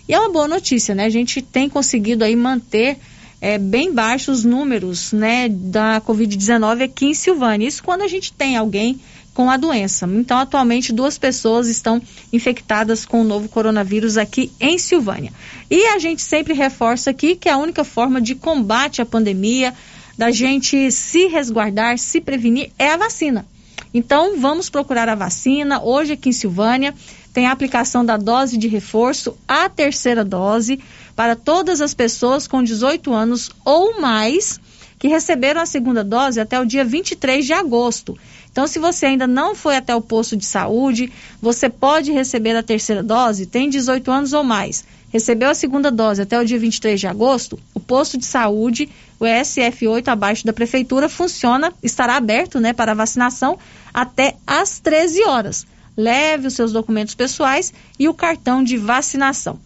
E é uma boa notícia, né? A gente tem conseguido aí manter é, bem baixos os números, né, da Covid-19 aqui em Silvânia. Isso quando a gente tem alguém com a doença. Então, atualmente, duas pessoas estão infectadas com o novo coronavírus aqui em Silvânia. E a gente sempre reforça aqui que a única forma de combate à pandemia, da gente se resguardar, se prevenir, é a vacina. Então, vamos procurar a vacina. Hoje, aqui em Silvânia, tem a aplicação da dose de reforço, a terceira dose, para todas as pessoas com 18 anos ou mais que receberam a segunda dose até o dia 23 de agosto. Então, se você ainda não foi até o posto de saúde, você pode receber a terceira dose, tem 18 anos ou mais. Recebeu a segunda dose até o dia 23 de agosto, o posto de saúde, o SF8 abaixo da prefeitura, funciona, estará aberto né, para vacinação até às 13 horas. Leve os seus documentos pessoais e o cartão de vacinação.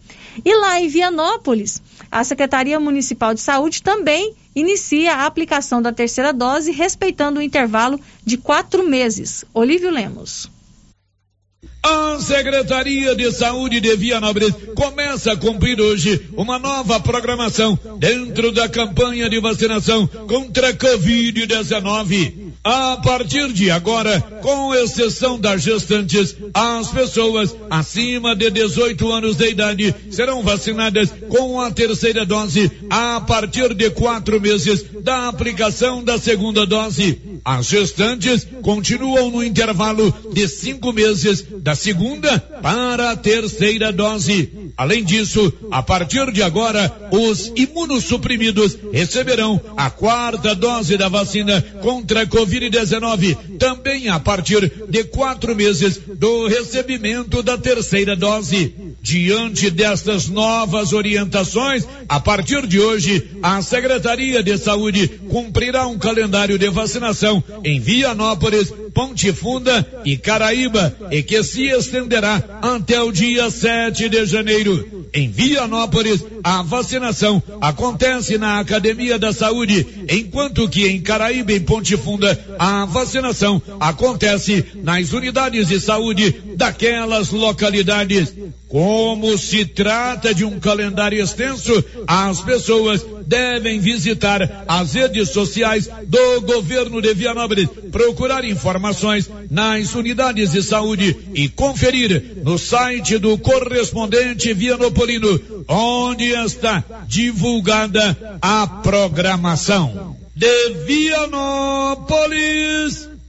E lá em Vianópolis, a Secretaria Municipal de Saúde também inicia a aplicação da terceira dose, respeitando o intervalo de quatro meses. Olívio Lemos. A Secretaria de Saúde de Vianópolis começa a cumprir hoje uma nova programação dentro da campanha de vacinação contra a Covid-19. A partir de agora, com exceção das gestantes, as pessoas acima de 18 anos de idade serão vacinadas com a terceira dose a partir de quatro meses da aplicação da segunda dose. As gestantes continuam no intervalo de cinco meses da segunda para a terceira dose. Além disso, a partir de agora, os imunossuprimidos receberão a quarta dose da vacina contra a Covid-19, também a partir de quatro meses do recebimento da terceira dose. Diante destas novas orientações, a partir de hoje, a Secretaria de Saúde cumprirá um calendário de vacinação em Vianópolis, Ponte Funda e Caraíba, e que se estenderá até o dia 7 de janeiro. Em Vianópolis, a vacinação acontece na Academia da Saúde, enquanto que em Caraíba e Ponte Funda, a vacinação acontece nas unidades de saúde daquelas localidades. Como se trata de um calendário extenso, as pessoas devem visitar as redes sociais do governo de Vianópolis, procurar informações nas unidades de saúde e conferir no site do correspondente Vianopolino, onde está divulgada a programação. De Vianópolis,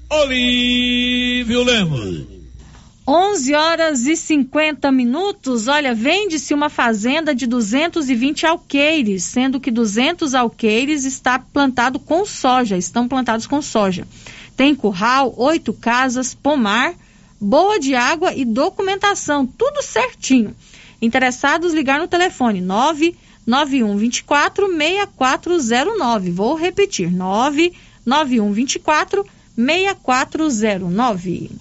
Olívio Lemos. 11 horas e 50 minutos. Olha, vende-se uma fazenda de 220 alqueires, sendo que 200 alqueires está plantado com soja, estão plantados com soja. Tem curral, oito casas, pomar, boa de água e documentação, tudo certinho. Interessados, ligar no telefone 99124 6409. Vou repetir, 99124 6409.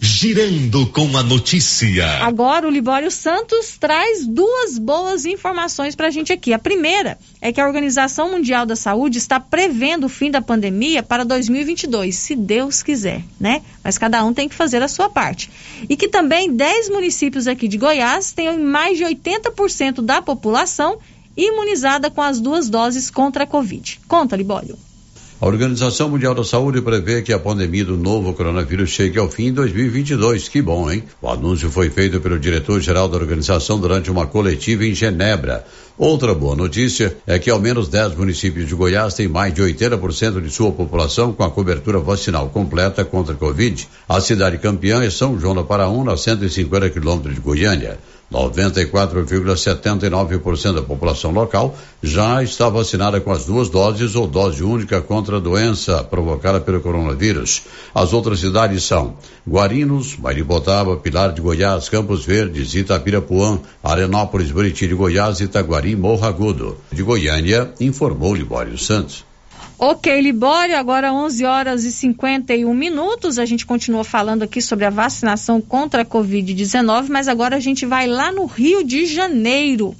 Girando com a notícia. Agora o Libório Santos traz duas boas informações para a gente aqui. A primeira é que a Organização Mundial da Saúde está prevendo o fim da pandemia para 2022, se Deus quiser, né? Mas cada um tem que fazer a sua parte. E que também 10 municípios aqui de Goiás têm mais de 80% da população imunizada com as duas doses contra a Covid. Conta, Libório. A Organização Mundial da Saúde prevê que a pandemia do novo coronavírus chegue ao fim em 2022. Que bom, hein? O anúncio foi feito pelo diretor-geral da organização durante uma coletiva em Genebra. Outra boa notícia é que ao menos 10 municípios de Goiás têm mais de 80% de sua população com a cobertura vacinal completa contra a Covid. A cidade campeã é São João da Paraúna, a 150 quilômetros de Goiânia. 94,79% da população local já está vacinada com as duas doses ou dose única contra a doença provocada pelo coronavírus. As outras cidades são Guarinos, Maribotaba, Pilar de Goiás, Campos Verdes, Itapirapuã, Arenópolis, Buriti de Goiás, Itaguari, Morro Agudo. De Goiânia, informou Libório Santos. Ok, Libório, agora 11 horas e 51 minutos. A gente continua falando aqui sobre a vacinação contra a Covid-19, mas agora a gente vai lá no Rio de Janeiro.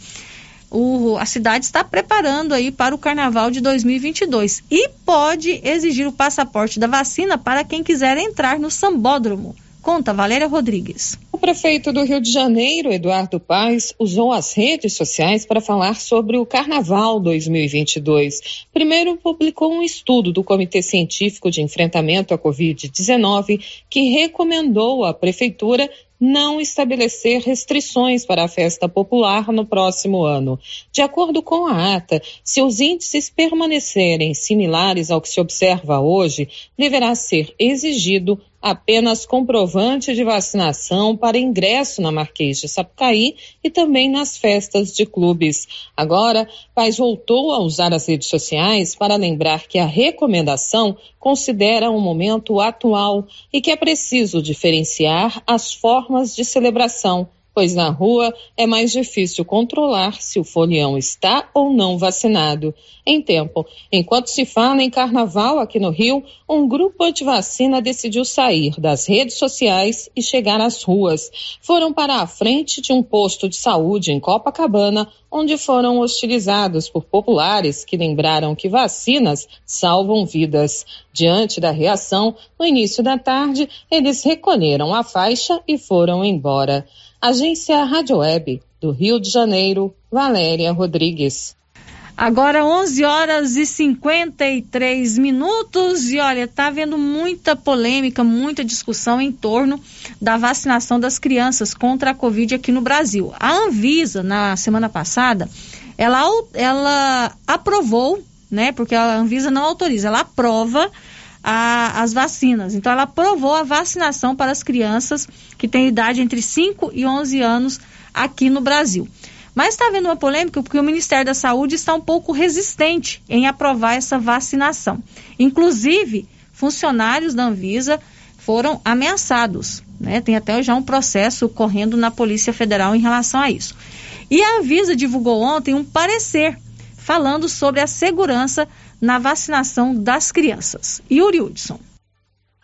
O, a cidade está preparando aí para o carnaval de 2022 e pode exigir o passaporte da vacina para quem quiser entrar no sambódromo. Conta Valéria Rodrigues. O prefeito do Rio de Janeiro, Eduardo Paes, usou as redes sociais para falar sobre o Carnaval 2022. Primeiro, publicou um estudo do Comitê Científico de Enfrentamento à Covid-19 que recomendou à prefeitura não estabelecer restrições para a festa popular no próximo ano. De acordo com a ata, se os índices permanecerem similares ao que se observa hoje, deverá ser exigido apenas comprovante de vacinação para ingresso na Marquês de Sapucaí e também nas festas de clubes. Agora, Paz voltou a usar as redes sociais para lembrar que a recomendação considera o um momento atual e que é preciso diferenciar as formas de celebração pois na rua é mais difícil controlar se o folião está ou não vacinado. Em tempo, enquanto se fala em carnaval aqui no Rio, um grupo anti-vacina decidiu sair das redes sociais e chegar às ruas. Foram para a frente de um posto de saúde em Copacabana, onde foram hostilizados por populares que lembraram que vacinas salvam vidas. Diante da reação, no início da tarde, eles recolheram a faixa e foram embora. Agência Rádio Web do Rio de Janeiro, Valéria Rodrigues. Agora 11 horas e 53 minutos e olha, tá havendo muita polêmica, muita discussão em torno da vacinação das crianças contra a Covid aqui no Brasil. A Anvisa, na semana passada, ela, ela aprovou, né, porque a Anvisa não autoriza, ela aprova a, as vacinas. Então, ela aprovou a vacinação para as crianças que têm idade entre 5 e 11 anos aqui no Brasil. Mas está havendo uma polêmica porque o Ministério da Saúde está um pouco resistente em aprovar essa vacinação. Inclusive, funcionários da Anvisa foram ameaçados. Né? Tem até já um processo correndo na Polícia Federal em relação a isso. E a Anvisa divulgou ontem um parecer falando sobre a segurança na vacinação das crianças. Yuri Hudson.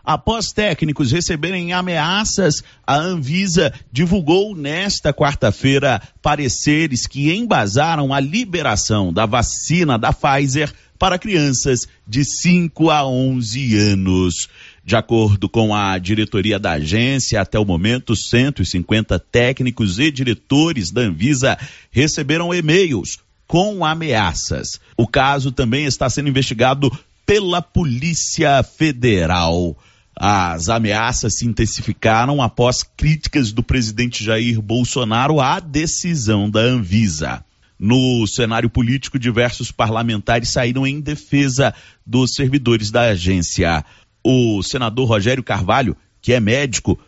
Após técnicos receberem ameaças, a Anvisa divulgou nesta quarta-feira pareceres que embasaram a liberação da vacina da Pfizer para crianças de 5 a 11 anos. De acordo com a diretoria da agência, até o momento, 150 técnicos e diretores da Anvisa receberam e-mails com ameaças. O caso também está sendo investigado pela Polícia Federal. As ameaças se intensificaram após críticas do presidente Jair Bolsonaro à decisão da Anvisa. No cenário político, diversos parlamentares saíram em defesa dos servidores da agência. O senador Rogério Carvalho, que é médico,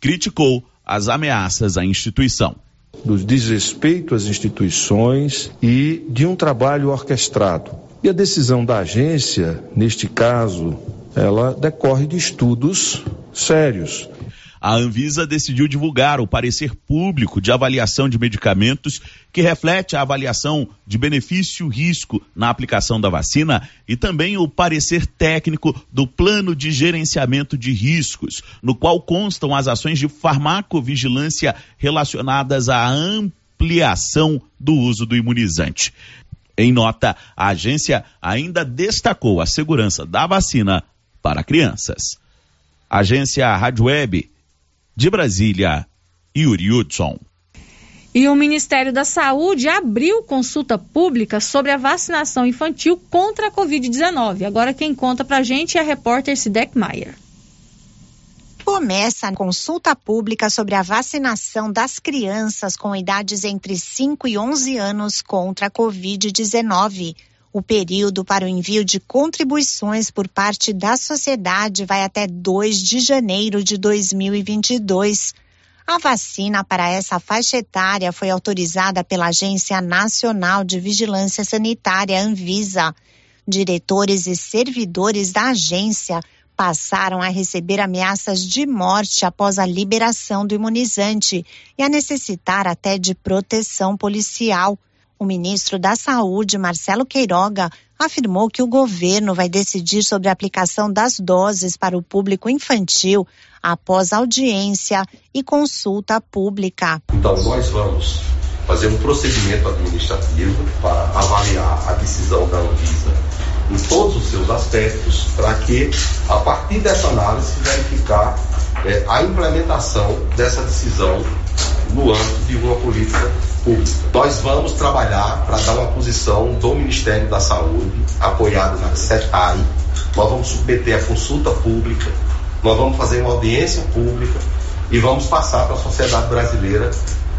criticou as ameaças à instituição do desrespeito às instituições e de um trabalho orquestrado. E a decisão da agência, neste caso, ela decorre de estudos sérios. A Anvisa decidiu divulgar o parecer público de avaliação de medicamentos que reflete a avaliação de benefício-risco na aplicação da vacina e também o parecer técnico do plano de gerenciamento de riscos, no qual constam as ações de farmacovigilância relacionadas à ampliação do uso do imunizante. Em nota, a agência ainda destacou a segurança da vacina para crianças. Agência Rádio Web de Brasília, Yuri Hudson. E o Ministério da Saúde abriu consulta pública sobre a vacinação infantil contra a Covid-19. Agora quem conta pra gente é a repórter Sidek Maier. Começa a consulta pública sobre a vacinação das crianças com idades entre 5 e 11 anos contra a Covid-19. O período para o envio de contribuições por parte da sociedade vai até 2 de janeiro de 2022. A vacina para essa faixa etária foi autorizada pela Agência Nacional de Vigilância Sanitária, Anvisa. Diretores e servidores da agência passaram a receber ameaças de morte após a liberação do imunizante e a necessitar até de proteção policial. O ministro da Saúde, Marcelo Queiroga, afirmou que o governo vai decidir sobre a aplicação das doses para o público infantil após audiência e consulta pública. Então, nós vamos fazer um procedimento administrativo para avaliar a decisão da Anvisa em todos os seus aspectos, para que, a partir dessa análise, verificar é, a implementação dessa decisão no âmbito de uma política pública. Nós vamos trabalhar para dar uma posição do Ministério da Saúde, apoiado na CETAI. Nós vamos submeter a consulta pública, nós vamos fazer uma audiência pública e vamos passar para a sociedade brasileira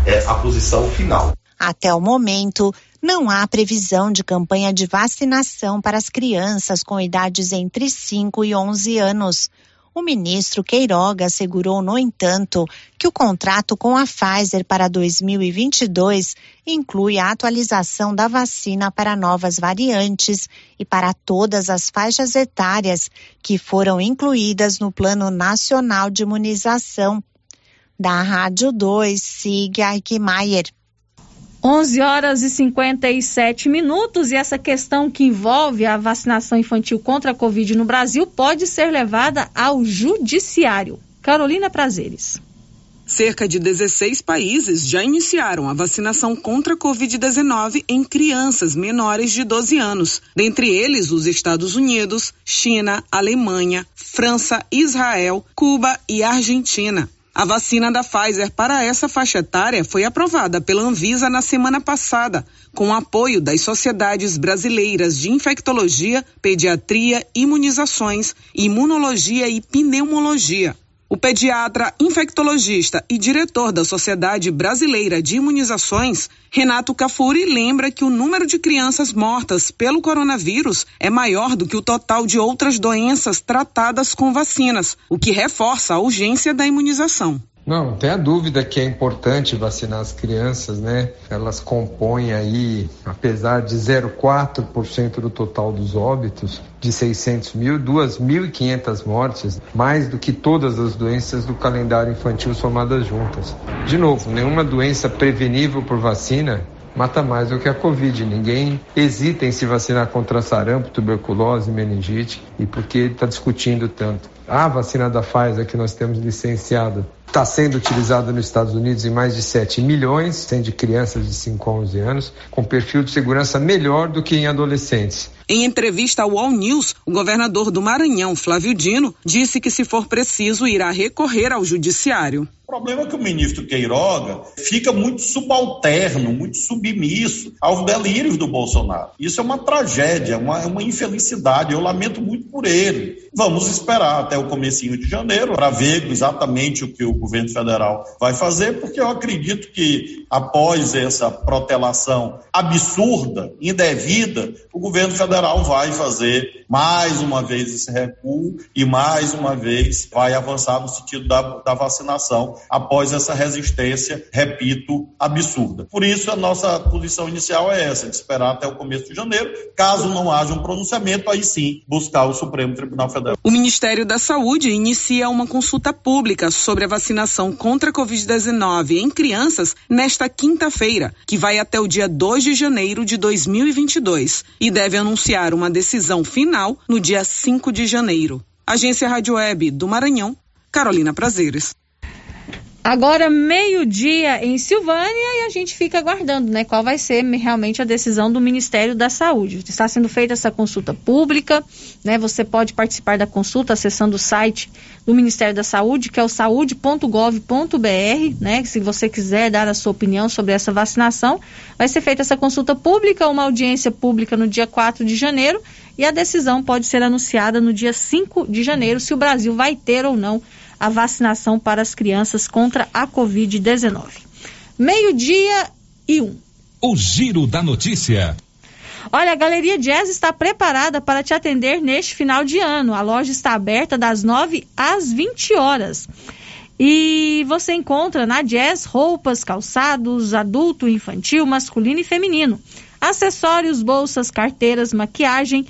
é, a posição final. Até o momento, não há previsão de campanha de vacinação para as crianças com idades entre 5 e 11 anos. O ministro Queiroga assegurou, no entanto, que o contrato com a Pfizer para 2022 inclui a atualização da vacina para novas variantes e para todas as faixas etárias que foram incluídas no Plano Nacional de Imunização. Da Rádio 2, siga Aikmaier. 11 horas e 57 minutos e essa questão que envolve a vacinação infantil contra a Covid no Brasil pode ser levada ao judiciário. Carolina Prazeres. Cerca de 16 países já iniciaram a vacinação contra a Covid-19 em crianças menores de 12 anos, dentre eles os Estados Unidos, China, Alemanha, França, Israel, Cuba e Argentina. A vacina da Pfizer para essa faixa etária foi aprovada pela Anvisa na semana passada, com apoio das sociedades brasileiras de infectologia, pediatria, imunizações, imunologia e pneumologia. O pediatra, infectologista e diretor da Sociedade Brasileira de Imunizações, Renato Cafuri, lembra que o número de crianças mortas pelo coronavírus é maior do que o total de outras doenças tratadas com vacinas, o que reforça a urgência da imunização. Não, não tem a dúvida que é importante vacinar as crianças, né? Elas compõem aí, apesar de 0,4% do total dos óbitos, de 600 mil, 2.500 mortes, mais do que todas as doenças do calendário infantil somadas juntas. De novo, nenhuma doença prevenível por vacina mata mais do que a Covid. Ninguém hesita em se vacinar contra sarampo, tuberculose, meningite, e por que está discutindo tanto? A vacina da Pfizer que nós temos licenciada está sendo utilizada nos Estados Unidos em mais de 7 milhões, sendo de crianças de 5 a 11 anos, com perfil de segurança melhor do que em adolescentes. Em entrevista ao All News, o governador do Maranhão, Flávio Dino, disse que, se for preciso, irá recorrer ao judiciário. O problema é que o ministro Queiroga fica muito subalterno, muito submisso aos delírios do Bolsonaro. Isso é uma tragédia, uma, uma infelicidade. Eu lamento muito por ele. Vamos esperar até o comecinho de janeiro para ver exatamente o que o governo federal vai fazer, porque eu acredito que após essa protelação absurda, indevida, o governo federal vai fazer mais uma vez esse recuo e mais uma vez vai avançar no sentido da, da vacinação após essa resistência, repito, absurda. Por isso, a nossa posição inicial é essa, de esperar até o começo de janeiro. Caso não haja um pronunciamento, aí sim buscar o Supremo Tribunal Federal. O Ministério da Saúde inicia uma consulta pública sobre a vacinação contra a Covid-19 em crianças nesta quinta-feira, que vai até o dia 2 de janeiro de 2022, e deve anunciar uma decisão final no dia 5 de janeiro. Agência Rádio Web do Maranhão, Carolina Prazeres. Agora, meio-dia em Silvânia, e a gente fica aguardando, né? Qual vai ser realmente a decisão do Ministério da Saúde. Está sendo feita essa consulta pública, né? Você pode participar da consulta acessando o site do Ministério da Saúde, que é o saúde.gov.br, né? Se você quiser dar a sua opinião sobre essa vacinação, vai ser feita essa consulta pública, uma audiência pública no dia 4 de janeiro, e a decisão pode ser anunciada no dia 5 de janeiro, se o Brasil vai ter ou não a vacinação para as crianças contra a Covid-19. Meio-dia e um. O Giro da Notícia. Olha, a Galeria Jazz está preparada para te atender neste final de ano. A loja está aberta das 9 às 20 horas. E você encontra na Jazz roupas, calçados, adulto, infantil, masculino e feminino, acessórios, bolsas, carteiras, maquiagem,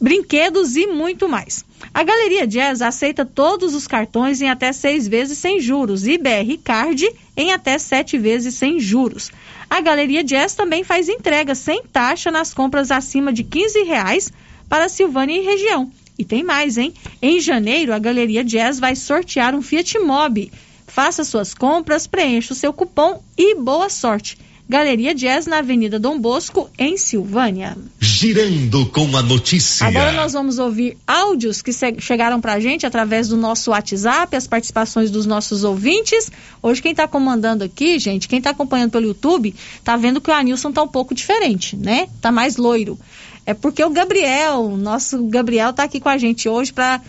brinquedos e muito mais. A Galeria Jazz aceita todos os cartões em até seis vezes sem juros e BR Card em até sete vezes sem juros. A Galeria Jazz também faz entrega sem taxa nas compras acima de 15 reais para Silvânia e região. E tem mais, hein? Em janeiro, a Galeria Jazz vai sortear um Fiat Mobi. Faça suas compras, preencha o seu cupom e boa sorte. Galeria Jazz na Avenida Dom Bosco, em Silvânia. Girando com a notícia. Agora nós vamos ouvir áudios que chegaram para a gente através do nosso WhatsApp, as participações dos nossos ouvintes. Hoje quem está comandando aqui, gente, quem está acompanhando pelo YouTube, tá vendo que o Anilson tá um pouco diferente, né? Tá mais loiro. É porque o Gabriel, nosso Gabriel, tá aqui com a gente hoje para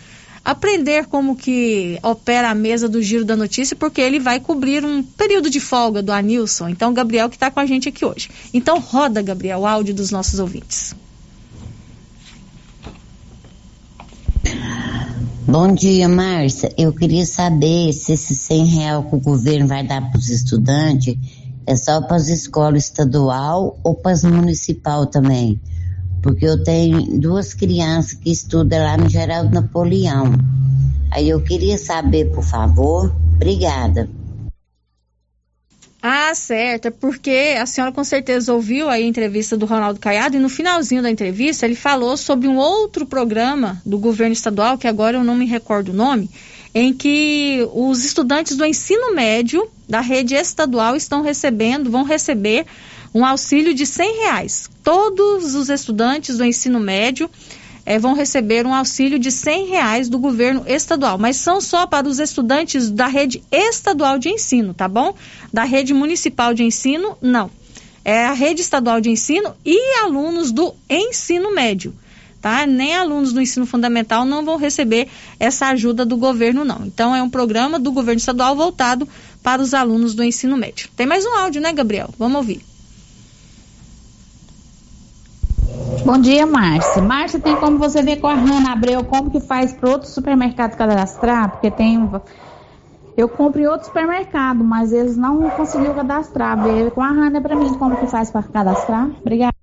aprender como que opera a mesa do Giro da Notícia, porque ele vai cobrir um período de folga do Anilson. Então, Gabriel que está com a gente aqui hoje. Então, roda, Gabriel, o áudio dos nossos ouvintes. Bom dia, Márcia. Eu queria saber se esse 100 real que o governo vai dar para os estudantes é só para as escolas estadual ou para as municipal também porque eu tenho duas crianças que estudam lá no Geraldo Napoleão. Aí eu queria saber, por favor. Obrigada. Ah, certo. É porque a senhora com certeza ouviu a entrevista do Ronaldo Caiado e no finalzinho da entrevista ele falou sobre um outro programa do governo estadual, que agora eu não me recordo o nome, em que os estudantes do ensino médio da rede estadual estão recebendo, vão receber um auxílio de 100 reais. Todos os estudantes do ensino médio é, vão receber um auxílio de 100 reais do governo estadual, mas são só para os estudantes da rede estadual de ensino, tá bom? Da rede municipal de ensino, não. É a rede estadual de ensino e alunos do ensino médio. Tá? Nem alunos do ensino fundamental não vão receber essa ajuda do governo, não. Então, é um programa do governo estadual voltado para os alunos do ensino médio. Tem mais um áudio, né, Gabriel? Vamos ouvir. Bom dia, Márcia. Márcia, tem como você ver com a Hanna Abreu como que faz para outro supermercado cadastrar? Porque tem. Eu compro em outro supermercado, mas eles não conseguiram cadastrar. Vê com a Hanna para mim como que faz para cadastrar. Obrigada.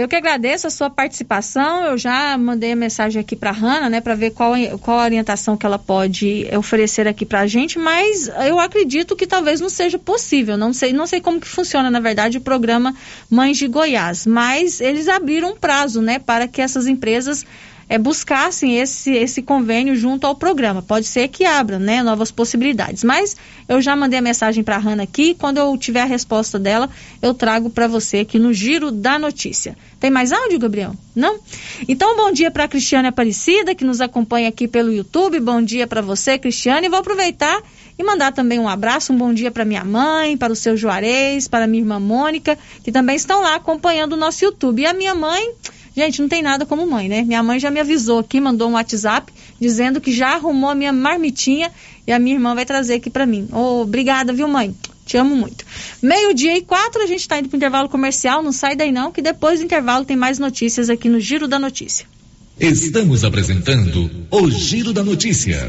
Eu que agradeço a sua participação. Eu já mandei a mensagem aqui para a Hanna, né, para ver qual, qual a orientação que ela pode oferecer aqui para a gente, mas eu acredito que talvez não seja possível. Não sei, não sei como que funciona, na verdade, o programa Mães de Goiás, mas eles abriram um prazo, né, para que essas empresas é, buscassem esse, esse convênio junto ao programa. Pode ser que abra né, novas possibilidades. Mas eu já mandei a mensagem para a Hanna aqui. Quando eu tiver a resposta dela, eu trago para você aqui no Giro da Notícia. Tem mais áudio, Gabriel? Não? Então, bom dia para a Cristiane Aparecida, que nos acompanha aqui pelo YouTube. Bom dia para você, Cristiane. Vou aproveitar e mandar também um abraço, um bom dia para minha mãe, para o seu Juarez, para minha irmã Mônica, que também estão lá acompanhando o nosso YouTube. E a minha mãe Gente, não tem nada como mãe, né? Minha mãe já me avisou aqui, mandou um WhatsApp dizendo que já arrumou a minha marmitinha e a minha irmã vai trazer aqui para mim. Oh, obrigada, viu, mãe? Te amo muito. Meio-dia e quatro, a gente está indo para o intervalo comercial. Não sai daí não, que depois do intervalo tem mais notícias aqui no Giro da Notícia. Estamos apresentando o Giro da Notícia.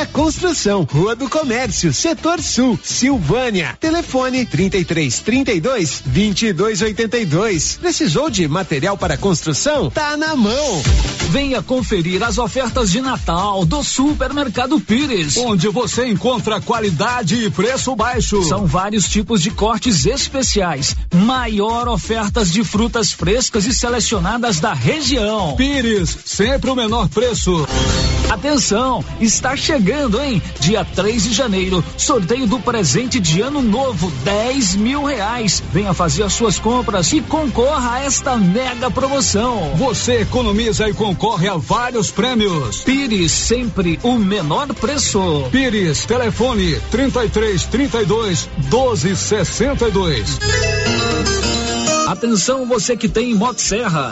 construção. Rua do Comércio, Setor Sul, Silvânia. Telefone 33 32 22 82. Precisou de material para construção? Tá na mão. Venha conferir as ofertas de Natal do Supermercado Pires, onde você encontra qualidade e preço baixo. São vários tipos de cortes especiais, maior ofertas de frutas frescas e selecionadas da região. Pires, sempre o menor preço. Atenção, está chegando, hein? Dia 3 de janeiro, sorteio do presente de ano novo, 10 mil reais. Venha fazer as suas compras e concorra a esta mega promoção. Você economiza e concorre a vários prêmios. Pires, sempre o menor preço. Pires, telefone 33 32 12 62. Atenção, você que tem Motosserra.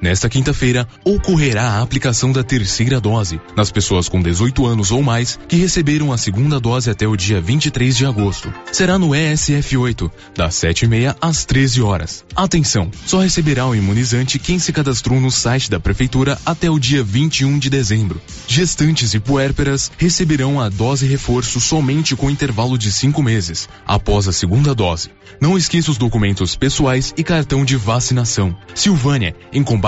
Nesta quinta-feira, ocorrerá a aplicação da terceira dose nas pessoas com 18 anos ou mais que receberam a segunda dose até o dia 23 de agosto. Será no ESF8, das 7h30 às 13 horas. Atenção, só receberá o imunizante quem se cadastrou no site da Prefeitura até o dia 21 de dezembro. Gestantes e puérperas receberão a dose reforço somente com intervalo de cinco meses, após a segunda dose. Não esqueça os documentos pessoais e cartão de vacinação. Silvânia, em combate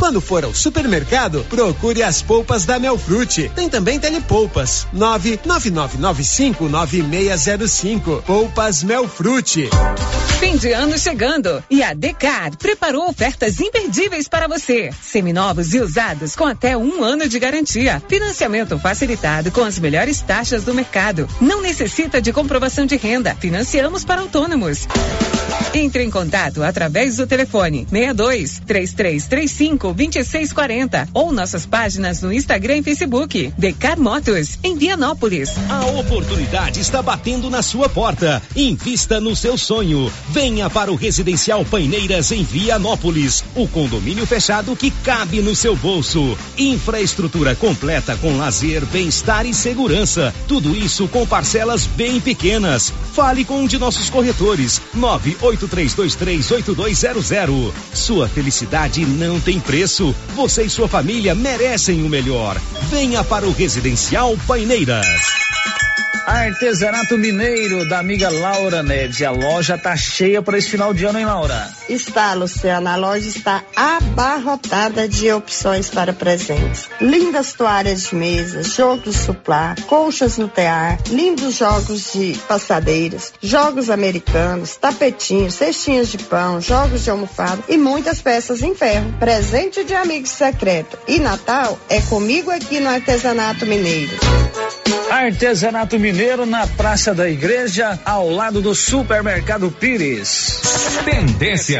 Quando for ao supermercado, procure as polpas da Melfrute. Tem também telepolpas. 999959605. Polpas Melfrute. Fim de ano chegando e a Decar preparou ofertas imperdíveis para você. Seminovos e usados com até um ano de garantia. Financiamento facilitado com as melhores taxas do mercado. Não necessita de comprovação de renda. Financiamos para autônomos. Entre em contato através do telefone 62 3335 2640 ou nossas páginas no Instagram e Facebook. Decar Motos, em Vianópolis. A oportunidade está batendo na sua porta. Invista no seu sonho. Venha para o Residencial Paineiras em Vianópolis. O condomínio fechado que cabe no seu bolso. Infraestrutura completa com lazer, bem-estar e segurança. Tudo isso com parcelas bem pequenas. Fale com um de nossos corretores. 983238200. Sua felicidade não tem preço. Você e sua família merecem o melhor. Venha para o Residencial Paineiras. Artesanato Mineiro da amiga Laura Neves. A loja tá cheia para esse final de ano, hein, Laura? Está, Luciana. A loja está abarrotada de opções para presentes. Lindas toalhas de mesa, jogos suplá, colchas no tear, lindos jogos de passadeiras, jogos americanos, tapetinhos, cestinhas de pão, jogos de almofada e muitas peças em ferro. Presente de amigo secreto. E Natal é comigo aqui no Artesanato Mineiro. Artesanato Mineiro na Praça da Igreja, ao lado do Supermercado Pires. Tendência,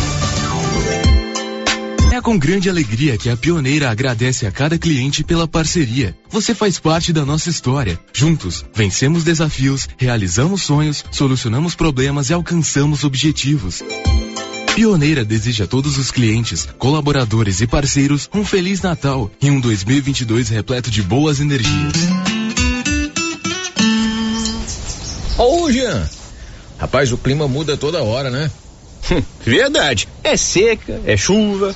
É com grande alegria que a Pioneira agradece a cada cliente pela parceria. Você faz parte da nossa história. Juntos, vencemos desafios, realizamos sonhos, solucionamos problemas e alcançamos objetivos. Pioneira deseja a todos os clientes, colaboradores e parceiros um Feliz Natal e um 2022 repleto de boas energias. Ô, Jean, rapaz, o clima muda toda hora, né? Verdade. É seca, é chuva,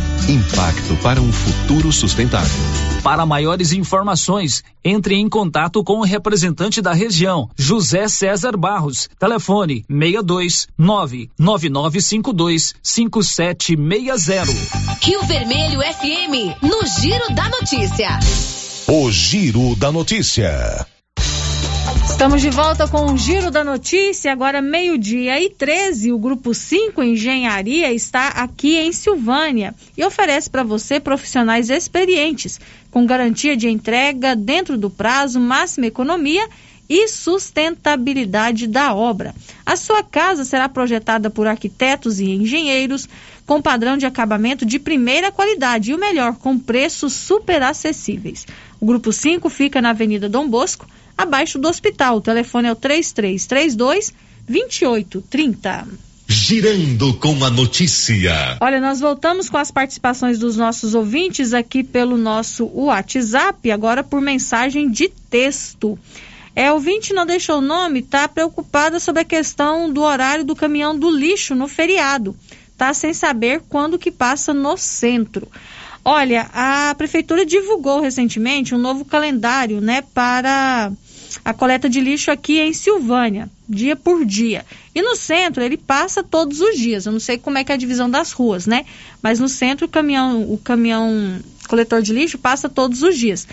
Impacto para um futuro sustentável. Para maiores informações, entre em contato com o representante da região, José César Barros. Telefone 62 99952 5760. Rio Vermelho FM, no Giro da Notícia. O Giro da Notícia. Estamos de volta com o Giro da Notícia, agora meio-dia e 13. O Grupo 5 Engenharia está aqui em Silvânia e oferece para você profissionais experientes, com garantia de entrega dentro do prazo, máxima economia e sustentabilidade da obra. A sua casa será projetada por arquitetos e engenheiros com padrão de acabamento de primeira qualidade e o melhor, com preços super acessíveis. O Grupo 5 fica na Avenida Dom Bosco, abaixo do hospital. O telefone é o 3332 2830. Girando com a notícia. Olha, nós voltamos com as participações dos nossos ouvintes aqui pelo nosso WhatsApp, agora por mensagem de texto. É, o 20 não deixou o nome, está preocupada sobre a questão do horário do caminhão do lixo no feriado. Está sem saber quando que passa no centro. Olha, a prefeitura divulgou recentemente um novo calendário, né, para a coleta de lixo aqui em Silvânia, dia por dia. E no centro ele passa todos os dias. Eu não sei como é que é a divisão das ruas, né? Mas no centro o caminhão, o caminhão coletor de lixo passa todos os dias.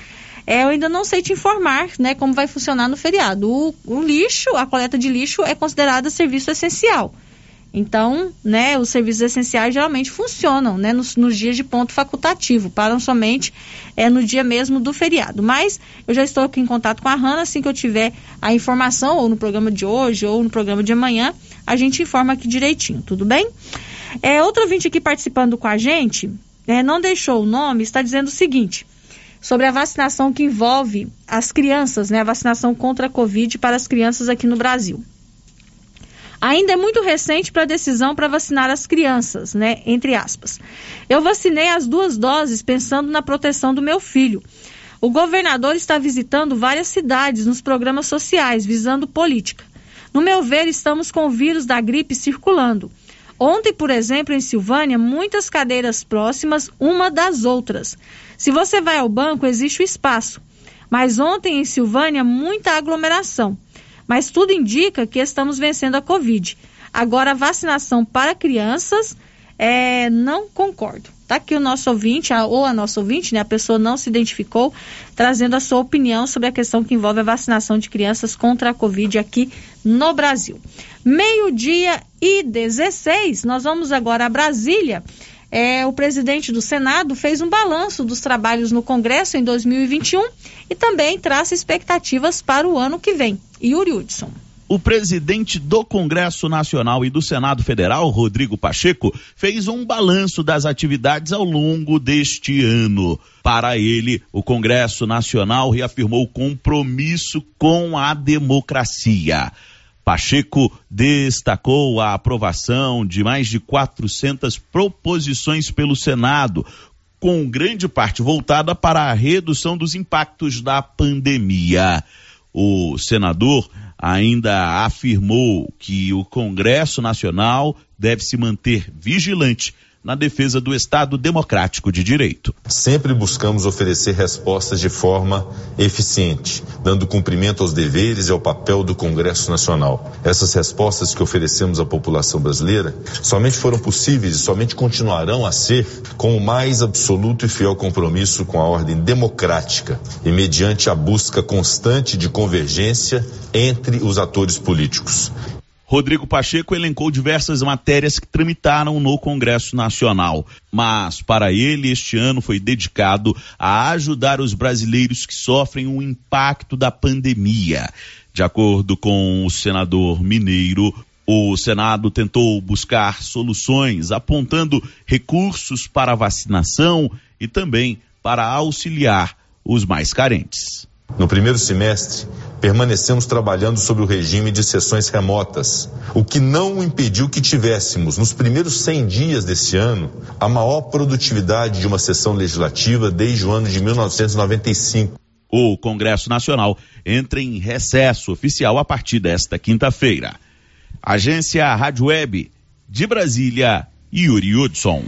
É, eu ainda não sei te informar, né, como vai funcionar no feriado. O, o lixo, a coleta de lixo é considerada serviço essencial. Então, né, os serviços essenciais geralmente funcionam, né, nos, nos, dias de ponto facultativo, param somente é, no dia mesmo do feriado. Mas eu já estou aqui em contato com a Hanna, assim que eu tiver a informação, ou no programa de hoje, ou no programa de amanhã, a gente informa aqui direitinho, tudo bem? É, outro ouvinte aqui participando com a gente, é, não deixou o nome, está dizendo o seguinte, sobre a vacinação que envolve as crianças, né, a vacinação contra a Covid para as crianças aqui no Brasil. Ainda é muito recente para a decisão para vacinar as crianças, né? Entre aspas. Eu vacinei as duas doses pensando na proteção do meu filho. O governador está visitando várias cidades nos programas sociais visando política. No meu ver, estamos com o vírus da gripe circulando. Ontem, por exemplo, em Silvânia, muitas cadeiras próximas uma das outras. Se você vai ao banco, existe o espaço. Mas ontem em Silvânia, muita aglomeração mas tudo indica que estamos vencendo a Covid. Agora, a vacinação para crianças, é, não concordo. Está aqui o nosso ouvinte, a, ou a nossa ouvinte, né? A pessoa não se identificou, trazendo a sua opinião sobre a questão que envolve a vacinação de crianças contra a Covid aqui no Brasil. Meio-dia e 16, nós vamos agora a Brasília. É, o presidente do Senado fez um balanço dos trabalhos no Congresso em 2021 e também traça expectativas para o ano que vem. Yuri Hudson. O presidente do Congresso Nacional e do Senado Federal, Rodrigo Pacheco, fez um balanço das atividades ao longo deste ano. Para ele, o Congresso Nacional reafirmou o compromisso com a democracia. Pacheco destacou a aprovação de mais de 400 proposições pelo Senado, com grande parte voltada para a redução dos impactos da pandemia. O senador ainda afirmou que o Congresso Nacional deve se manter vigilante na defesa do Estado democrático de direito. Sempre buscamos oferecer respostas de forma eficiente, dando cumprimento aos deveres e ao papel do Congresso Nacional. Essas respostas que oferecemos à população brasileira somente foram possíveis e somente continuarão a ser com o mais absoluto e fiel compromisso com a ordem democrática e mediante a busca constante de convergência entre os atores políticos. Rodrigo Pacheco elencou diversas matérias que tramitaram no Congresso Nacional, mas para ele este ano foi dedicado a ajudar os brasileiros que sofrem o impacto da pandemia. De acordo com o senador mineiro, o Senado tentou buscar soluções, apontando recursos para vacinação e também para auxiliar os mais carentes. No primeiro semestre, permanecemos trabalhando sobre o regime de sessões remotas, o que não impediu que tivéssemos, nos primeiros 100 dias desse ano, a maior produtividade de uma sessão legislativa desde o ano de 1995. O Congresso Nacional entra em recesso oficial a partir desta quinta-feira. Agência Rádio Web de Brasília, Yuri Hudson.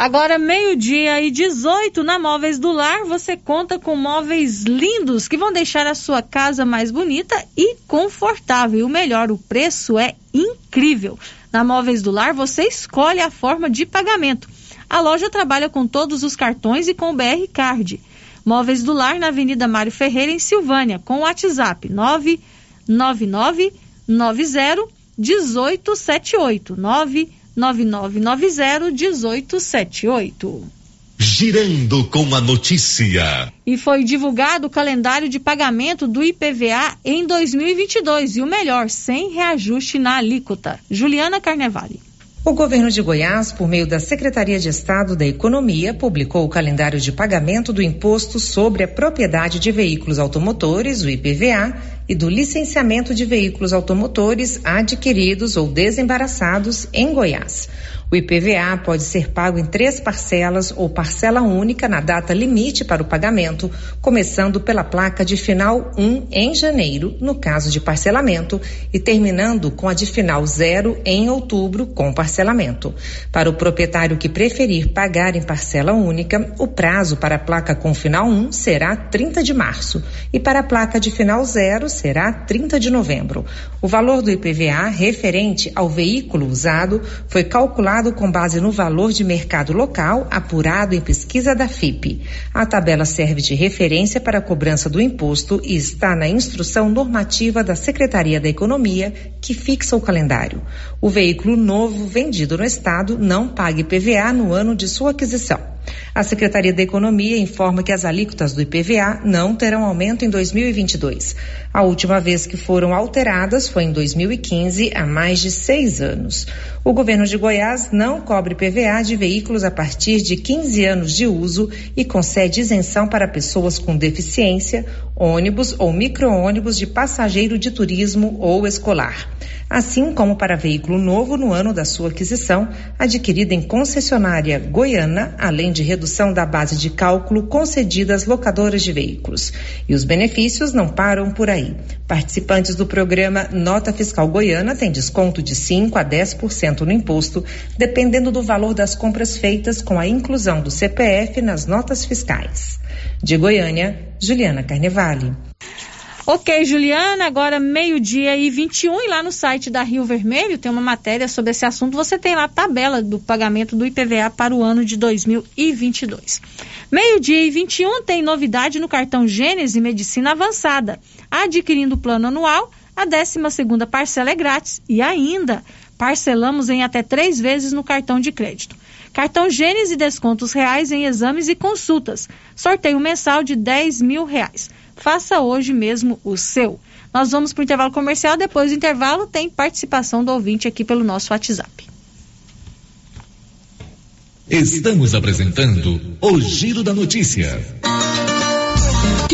Agora, meio-dia e 18 na Móveis do Lar, você conta com móveis lindos que vão deixar a sua casa mais bonita e confortável. E o melhor, o preço é incrível. Na Móveis do Lar, você escolhe a forma de pagamento. A loja trabalha com todos os cartões e com o BR Card. Móveis do Lar na Avenida Mário Ferreira, em Silvânia, com o WhatsApp 999 90 1878 9 9990-1878. Girando com a notícia. E foi divulgado o calendário de pagamento do IPVA em 2022 e o melhor, sem reajuste na alíquota. Juliana Carnevale. O governo de Goiás, por meio da Secretaria de Estado da Economia, publicou o calendário de pagamento do Imposto sobre a Propriedade de Veículos Automotores, o IPVA, e do licenciamento de veículos automotores adquiridos ou desembaraçados em Goiás. O IPVA pode ser pago em três parcelas ou parcela única na data limite para o pagamento, começando pela placa de final 1 em janeiro, no caso de parcelamento, e terminando com a de final 0 em outubro, com parcelamento. Para o proprietário que preferir pagar em parcela única, o prazo para a placa com final 1 será 30 de março e para a placa de final 0 será 30 de novembro. O valor do IPVA referente ao veículo usado foi calculado com base no valor de mercado local apurado em pesquisa da FIP. A tabela serve de referência para a cobrança do imposto e está na instrução normativa da Secretaria da Economia, que fixa o calendário. O veículo novo vendido no estado não paga IPVA no ano de sua aquisição. A Secretaria da Economia informa que as alíquotas do IPVA não terão aumento em 2022. A última vez que foram alteradas foi em 2015, há mais de seis anos. O governo de Goiás não cobre IPVA de veículos a partir de 15 anos de uso e concede isenção para pessoas com deficiência, ônibus ou micro-ônibus de passageiro de turismo ou escolar assim como para veículo novo no ano da sua aquisição, adquirida em concessionária goiana, além de redução da base de cálculo concedida às locadoras de veículos. E os benefícios não param por aí. Participantes do programa Nota Fiscal Goiana têm desconto de 5 a 10% no imposto, dependendo do valor das compras feitas com a inclusão do CPF nas notas fiscais. De Goiânia, Juliana Carnevale. Ok, Juliana, agora meio-dia e 21 e lá no site da Rio Vermelho tem uma matéria sobre esse assunto. Você tem lá a tabela do pagamento do IPVA para o ano de 2022. Meio-dia e 21 tem novidade no cartão Gênese Medicina Avançada. Adquirindo o plano anual, a 12 parcela é grátis e ainda parcelamos em até três vezes no cartão de crédito. Cartão Gênese descontos reais em exames e consultas. Sorteio mensal de 10 mil reais. Faça hoje mesmo o seu. Nós vamos para o intervalo comercial. Depois do intervalo, tem participação do ouvinte aqui pelo nosso WhatsApp. Estamos apresentando o Giro da Notícia.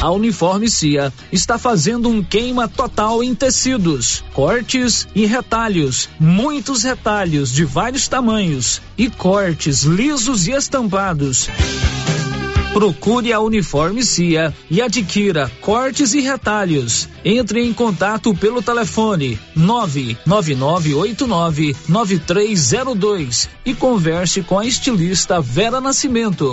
A Uniforme Cia está fazendo um queima total em tecidos, cortes e retalhos, muitos retalhos de vários tamanhos e cortes lisos e estampados. Procure a Uniforme Cia e adquira cortes e retalhos. Entre em contato pelo telefone 999899302 e converse com a estilista Vera Nascimento.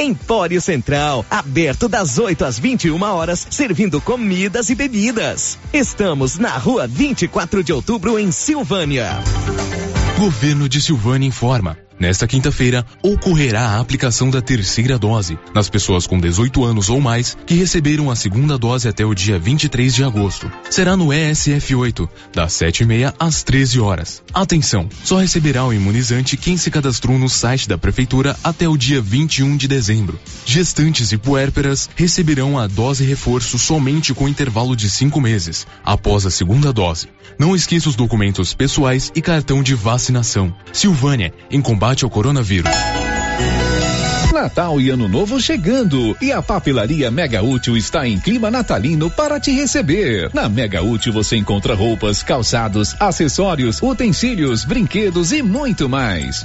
Empório Central, aberto das 8 às 21 horas, servindo comidas e bebidas. Estamos na rua 24 de outubro, em Silvânia. Governo de Silvânia informa. Nesta quinta-feira, ocorrerá a aplicação da terceira dose nas pessoas com 18 anos ou mais que receberam a segunda dose até o dia 23 de agosto. Será no ESF 8, das 7h30 às 13 horas. Atenção, só receberá o imunizante quem se cadastrou no site da Prefeitura até o dia 21 de dezembro. Gestantes e puérperas receberão a dose reforço somente com intervalo de cinco meses, após a segunda dose. Não esqueça os documentos pessoais e cartão de vacinação. Silvânia, em combate ao coronavírus. Natal e Ano Novo chegando e a papelaria Mega Útil está em clima natalino para te receber. Na Mega Útil você encontra roupas, calçados, acessórios, utensílios, brinquedos e muito mais.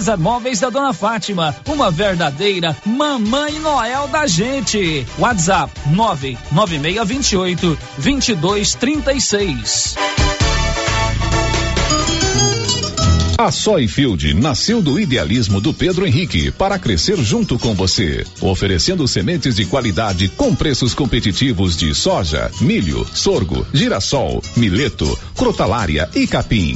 César Móveis da Dona Fátima, uma verdadeira mamãe Noel da gente. WhatsApp 99628 2236. A Soyfield nasceu do idealismo do Pedro Henrique para crescer junto com você, oferecendo sementes de qualidade com preços competitivos de soja, milho, sorgo, girassol, mileto, crotalária e capim.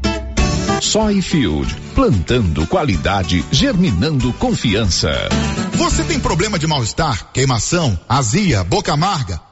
Soy Field, plantando qualidade, germinando confiança. Você tem problema de mal-estar, queimação, azia, boca amarga,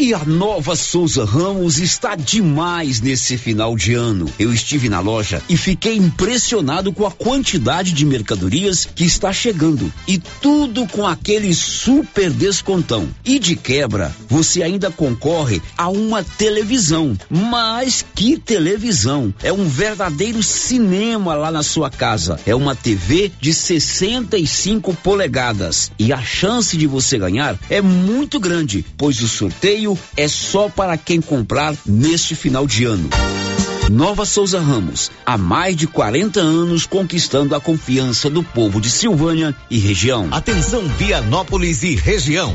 E a nova Souza Ramos está demais nesse final de ano. Eu estive na loja e fiquei impressionado com a quantidade de mercadorias que está chegando. E tudo com aquele super descontão. E de quebra, você ainda concorre a uma televisão. Mas que televisão! É um verdadeiro cinema lá na sua casa. É uma TV de 65 polegadas. E a chance de você ganhar é muito grande, pois o sorteio é só para quem comprar neste final de ano. Nova Souza Ramos, há mais de 40 anos conquistando a confiança do povo de Silvânia e região. Atenção Vianópolis e região.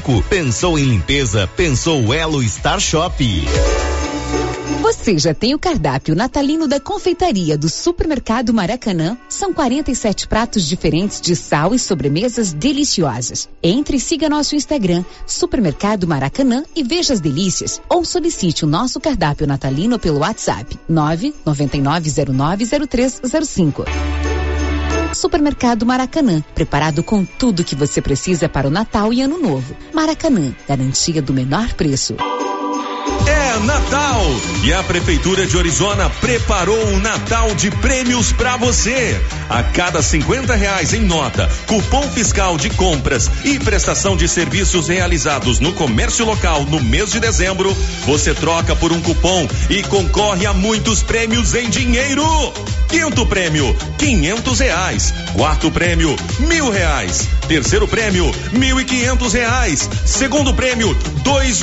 Pensou em limpeza? Pensou Elo Star Shop. Você já tem o cardápio natalino da confeitaria do Supermercado Maracanã? São 47 pratos diferentes de sal e sobremesas deliciosas. Entre e siga nosso Instagram, Supermercado Maracanã e veja as delícias. Ou solicite o nosso cardápio natalino pelo WhatsApp 999090305. Supermercado Maracanã, preparado com tudo que você precisa para o Natal e Ano Novo. Maracanã, garantia do menor preço. É Natal e a Prefeitura de Orizona preparou um Natal de prêmios para você. A cada 50 reais em nota, cupom fiscal de compras e prestação de serviços realizados no comércio local no mês de dezembro, você troca por um cupom e concorre a muitos prêmios em dinheiro. Quinto prêmio, quinhentos reais. Quarto prêmio, mil reais. Terceiro prêmio, mil e quinhentos reais. Segundo prêmio, dois